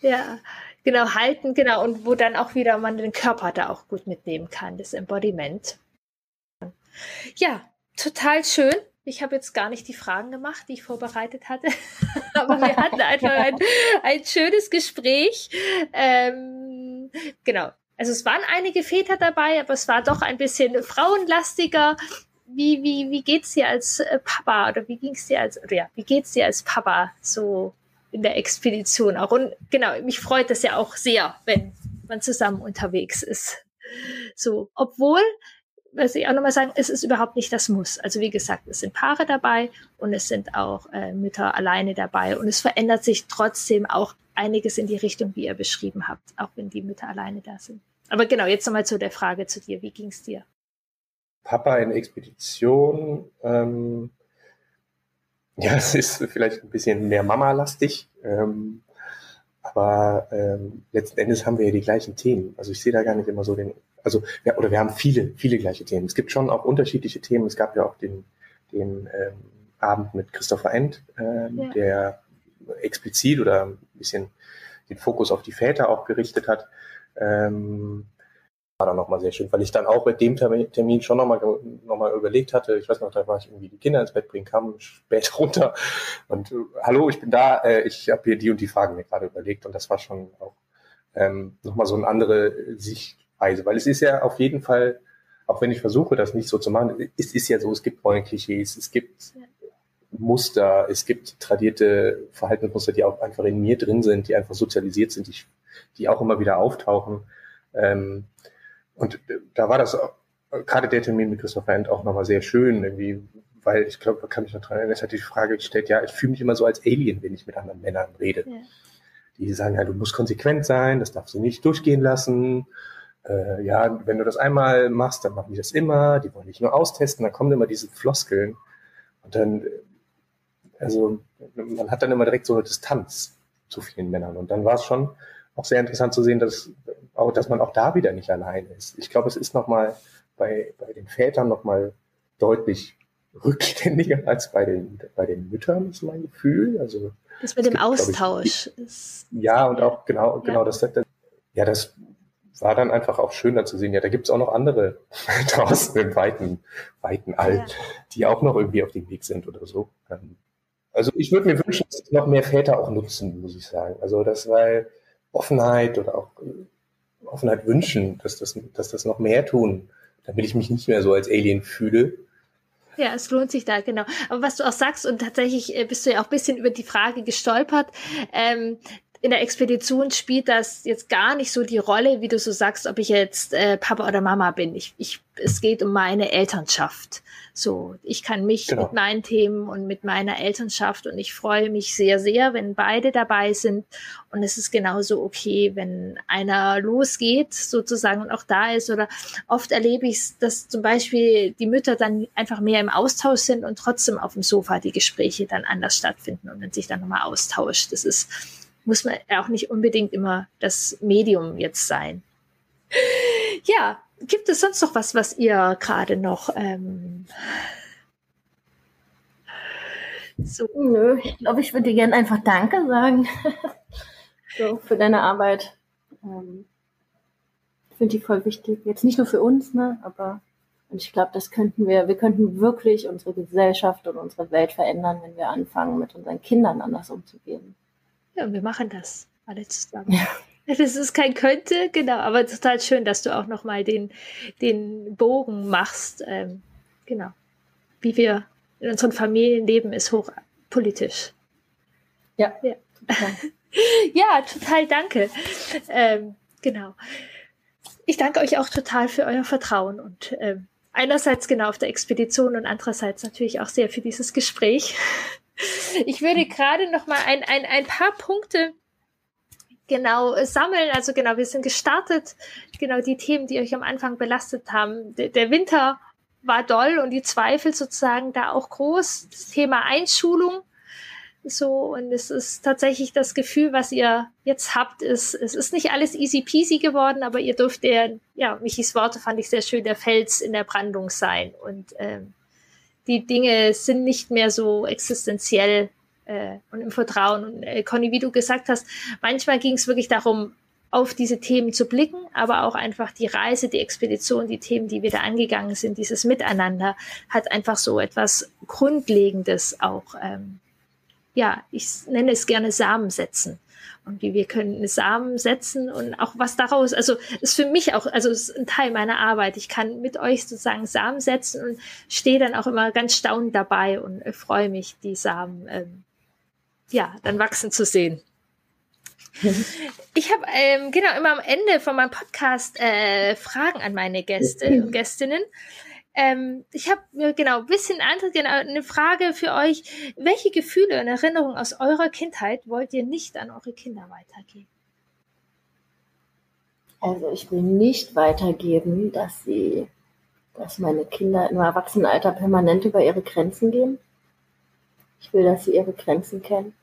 Ja, genau, halten, genau. Und wo dann auch wieder man den Körper da auch gut mitnehmen kann, das Embodiment. Ja, total schön. Ich habe jetzt gar nicht die Fragen gemacht, die ich vorbereitet hatte, aber wir hatten einfach ein, ein schönes Gespräch. Ähm, genau. Also es waren einige Väter dabei, aber es war doch ein bisschen frauenlastiger. Wie, wie, wie geht's dir als äh, Papa oder wie ging's dir als, oder ja, wie geht's dir als Papa so in der Expedition auch? Und genau, mich freut das ja auch sehr, wenn man zusammen unterwegs ist. So, obwohl was ich auch nochmal sagen, es ist überhaupt nicht das Muss. Also wie gesagt, es sind Paare dabei und es sind auch äh, Mütter alleine dabei und es verändert sich trotzdem auch einiges in die Richtung, wie ihr beschrieben habt, auch wenn die Mütter alleine da sind. Aber genau, jetzt nochmal zu der Frage zu dir. Wie ging es dir? Papa in Expedition. Ähm, ja, es ist vielleicht ein bisschen mehr Mama-lastig. Ähm, Aber ähm, letzten Endes haben wir ja die gleichen Themen. Also ich sehe da gar nicht immer so den, also ja, oder wir haben viele, viele gleiche Themen. Es gibt schon auch unterschiedliche Themen. Es gab ja auch den, den ähm, Abend mit Christopher End, ähm, ja. der explizit oder ein bisschen den Fokus auf die Väter auch gerichtet hat. Ähm, war dann nochmal sehr schön, weil ich dann auch mit dem Termin schon nochmal noch mal überlegt hatte, ich weiß noch, da war ich irgendwie die Kinder ins Bett bringen, kam spät runter und äh, hallo, ich bin da, äh, ich habe hier die und die Fragen mir gerade überlegt und das war schon auch ähm, nochmal so eine andere Sichtweise, weil es ist ja auf jeden Fall, auch wenn ich versuche, das nicht so zu machen, es ist ja so, es gibt Rollenklischees, es gibt Muster, es gibt tradierte Verhaltensmuster, die auch einfach in mir drin sind, die einfach sozialisiert sind, die, die auch immer wieder auftauchen. Ähm, und da war das gerade der Termin mit Christopher End auch nochmal sehr schön, irgendwie, weil ich glaube, da kann mich noch dran erinnern, es hat die Frage gestellt, ja, ich fühle mich immer so als Alien, wenn ich mit anderen Männern rede. Ja. Die sagen, ja, du musst konsequent sein, das darfst du nicht durchgehen lassen. Äh, ja, wenn du das einmal machst, dann machen die das immer, die wollen nicht nur austesten, dann kommen immer diese Floskeln. Und dann, also man hat dann immer direkt so eine Distanz zu vielen Männern. Und dann war es schon auch sehr interessant zu sehen, dass auch, dass man auch da wieder nicht allein ist. Ich glaube, es ist nochmal bei, bei den Vätern nochmal deutlich rückständiger als bei den, bei den Müttern, ist mein Gefühl. Also, das mit dem gibt, Austausch ich, ist. Ja, und auch genau, genau, ja. das, das, ja, das war dann einfach auch schöner zu sehen. Ja, da gibt's auch noch andere draußen im weiten, weiten All, ja. die auch noch irgendwie auf dem Weg sind oder so. Ähm, also ich würde mir wünschen, dass noch mehr Väter auch nutzen, muss ich sagen. Also das, weil Offenheit oder auch Offenheit wünschen, dass das, dass das noch mehr tun, damit ich mich nicht mehr so als Alien fühle. Ja, es lohnt sich da, genau. Aber was du auch sagst, und tatsächlich äh, bist du ja auch ein bisschen über die Frage gestolpert, ähm, in der Expedition spielt das jetzt gar nicht so die Rolle, wie du so sagst, ob ich jetzt äh, Papa oder Mama bin. Ich, ich, es geht um meine Elternschaft. So, ich kann mich genau. mit meinen Themen und mit meiner Elternschaft und ich freue mich sehr, sehr, wenn beide dabei sind. Und es ist genauso okay, wenn einer losgeht sozusagen und auch da ist. Oder oft erlebe ich es, dass zum Beispiel die Mütter dann einfach mehr im Austausch sind und trotzdem auf dem Sofa die Gespräche dann anders stattfinden und man sich dann nochmal austauscht. Das ist muss man auch nicht unbedingt immer das Medium jetzt sein. Ja, gibt es sonst noch was, was ihr gerade noch ähm, so. Nö, ich glaube, ich würde dir gerne einfach Danke sagen so, für deine Arbeit. Ähm, ich finde die voll wichtig. Jetzt nicht nur für uns, ne, aber und ich glaube, das könnten wir, wir könnten wirklich unsere Gesellschaft und unsere Welt verändern, wenn wir anfangen, mit unseren Kindern anders umzugehen. Ja, wir machen das alle zusammen. Ja. Das ist kein könnte, genau, aber total schön, dass du auch nochmal den, den Bogen machst. Ähm, genau. Wie wir in unseren Familien leben, ist hochpolitisch. Ja. Ja. Total. ja, total danke. Ähm, genau. Ich danke euch auch total für euer Vertrauen und ähm, einerseits genau auf der Expedition und andererseits natürlich auch sehr für dieses Gespräch. Ich würde gerade noch mal ein, ein, ein paar Punkte genau sammeln. Also genau, wir sind gestartet. Genau die Themen, die euch am Anfang belastet haben. Der, der Winter war doll und die Zweifel sozusagen da auch groß. Das Thema Einschulung. So, und es ist tatsächlich das Gefühl, was ihr jetzt habt, ist, es ist nicht alles easy peasy geworden, aber ihr dürft der, ja, Michis Worte fand ich sehr schön, der Fels in der Brandung sein. Und ähm, die Dinge sind nicht mehr so existenziell äh, und im Vertrauen. Und äh, Conny, wie du gesagt hast, manchmal ging es wirklich darum, auf diese Themen zu blicken, aber auch einfach die Reise, die Expedition, die Themen, die wir da angegangen sind, dieses Miteinander hat einfach so etwas Grundlegendes auch, ähm, ja, ich nenne es gerne Samen setzen und wie wir können Samen setzen und auch was daraus, also ist für mich auch, also ist ein Teil meiner Arbeit. Ich kann mit euch sozusagen Samen setzen und stehe dann auch immer ganz staunend dabei und freue mich, die Samen ähm, ja dann wachsen zu sehen. Ich habe ähm, genau immer am Ende von meinem Podcast äh, Fragen an meine Gäste und Gästinnen. Ähm, ich habe genau ein bisschen andere, genau, eine Frage für euch. Welche Gefühle und Erinnerungen aus eurer Kindheit wollt ihr nicht an eure Kinder weitergeben? Also ich will nicht weitergeben, dass sie, dass meine Kinder im Erwachsenenalter permanent über ihre Grenzen gehen. Ich will, dass sie ihre Grenzen kennen.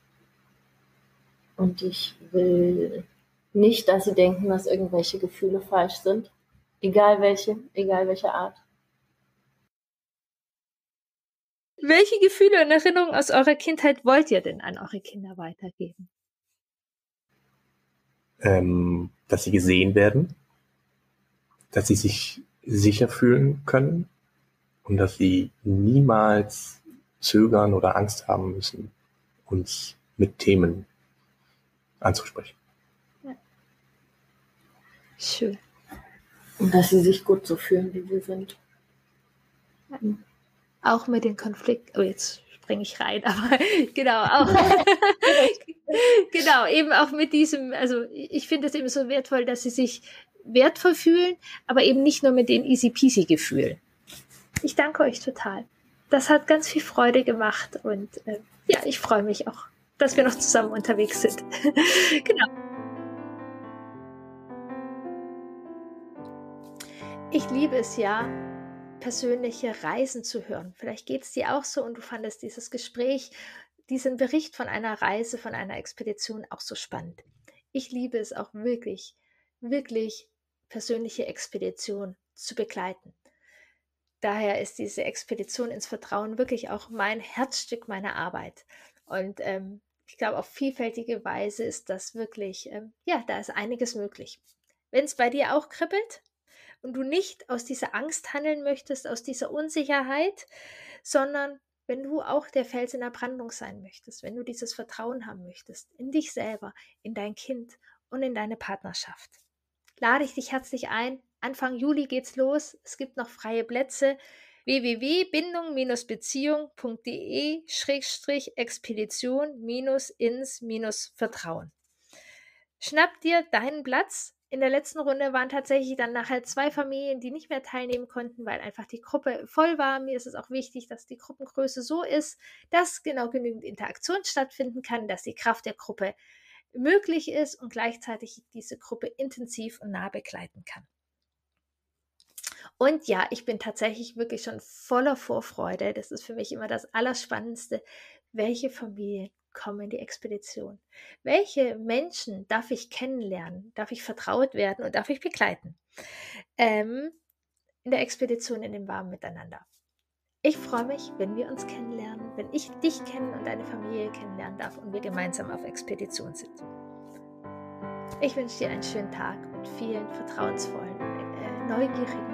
Und ich will nicht, dass sie denken, dass irgendwelche Gefühle falsch sind. Egal welche, egal welche Art. Welche Gefühle und Erinnerungen aus eurer Kindheit wollt ihr denn an eure Kinder weitergeben? Ähm, dass sie gesehen werden, dass sie sich sicher fühlen können und dass sie niemals zögern oder Angst haben müssen, uns mit Themen anzusprechen. Ja. Schön. Und dass sie sich gut so fühlen, wie sie sind. Ja. Auch mit den Konflikten, oh jetzt springe ich rein, aber genau, auch. genau, eben auch mit diesem, also ich finde es eben so wertvoll, dass sie sich wertvoll fühlen, aber eben nicht nur mit den easy peasy Gefühlen. Ich danke euch total. Das hat ganz viel Freude gemacht und äh, ja, ich freue mich auch, dass wir noch zusammen unterwegs sind. genau. Ich liebe es ja, persönliche Reisen zu hören. Vielleicht geht es dir auch so und du fandest dieses Gespräch, diesen Bericht von einer Reise, von einer Expedition auch so spannend. Ich liebe es auch wirklich, wirklich persönliche Expedition zu begleiten. Daher ist diese Expedition ins Vertrauen wirklich auch mein Herzstück meiner Arbeit. Und ähm, ich glaube, auf vielfältige Weise ist das wirklich, ähm, ja, da ist einiges möglich. Wenn es bei dir auch kribbelt, und du nicht aus dieser Angst handeln möchtest, aus dieser Unsicherheit, sondern wenn du auch der Fels in der Brandung sein möchtest, wenn du dieses Vertrauen haben möchtest in dich selber, in dein Kind und in deine Partnerschaft. Lade ich dich herzlich ein. Anfang Juli geht's los. Es gibt noch freie Plätze www.bindung-beziehung.de-expedition-ins-vertrauen. Schnapp dir deinen Platz in der letzten Runde waren tatsächlich dann nachher zwei Familien, die nicht mehr teilnehmen konnten, weil einfach die Gruppe voll war. Mir ist es auch wichtig, dass die Gruppengröße so ist, dass genau genügend Interaktion stattfinden kann, dass die Kraft der Gruppe möglich ist und gleichzeitig diese Gruppe intensiv und nah begleiten kann. Und ja, ich bin tatsächlich wirklich schon voller Vorfreude. Das ist für mich immer das Allerspannendste, welche Familien kommen in die Expedition? Welche Menschen darf ich kennenlernen? Darf ich vertraut werden und darf ich begleiten? Ähm, in der Expedition in dem warmen Miteinander. Ich freue mich, wenn wir uns kennenlernen, wenn ich dich kennen und deine Familie kennenlernen darf und wir gemeinsam auf Expedition sind. Ich wünsche dir einen schönen Tag mit vielen vertrauensvollen, äh, neugierigen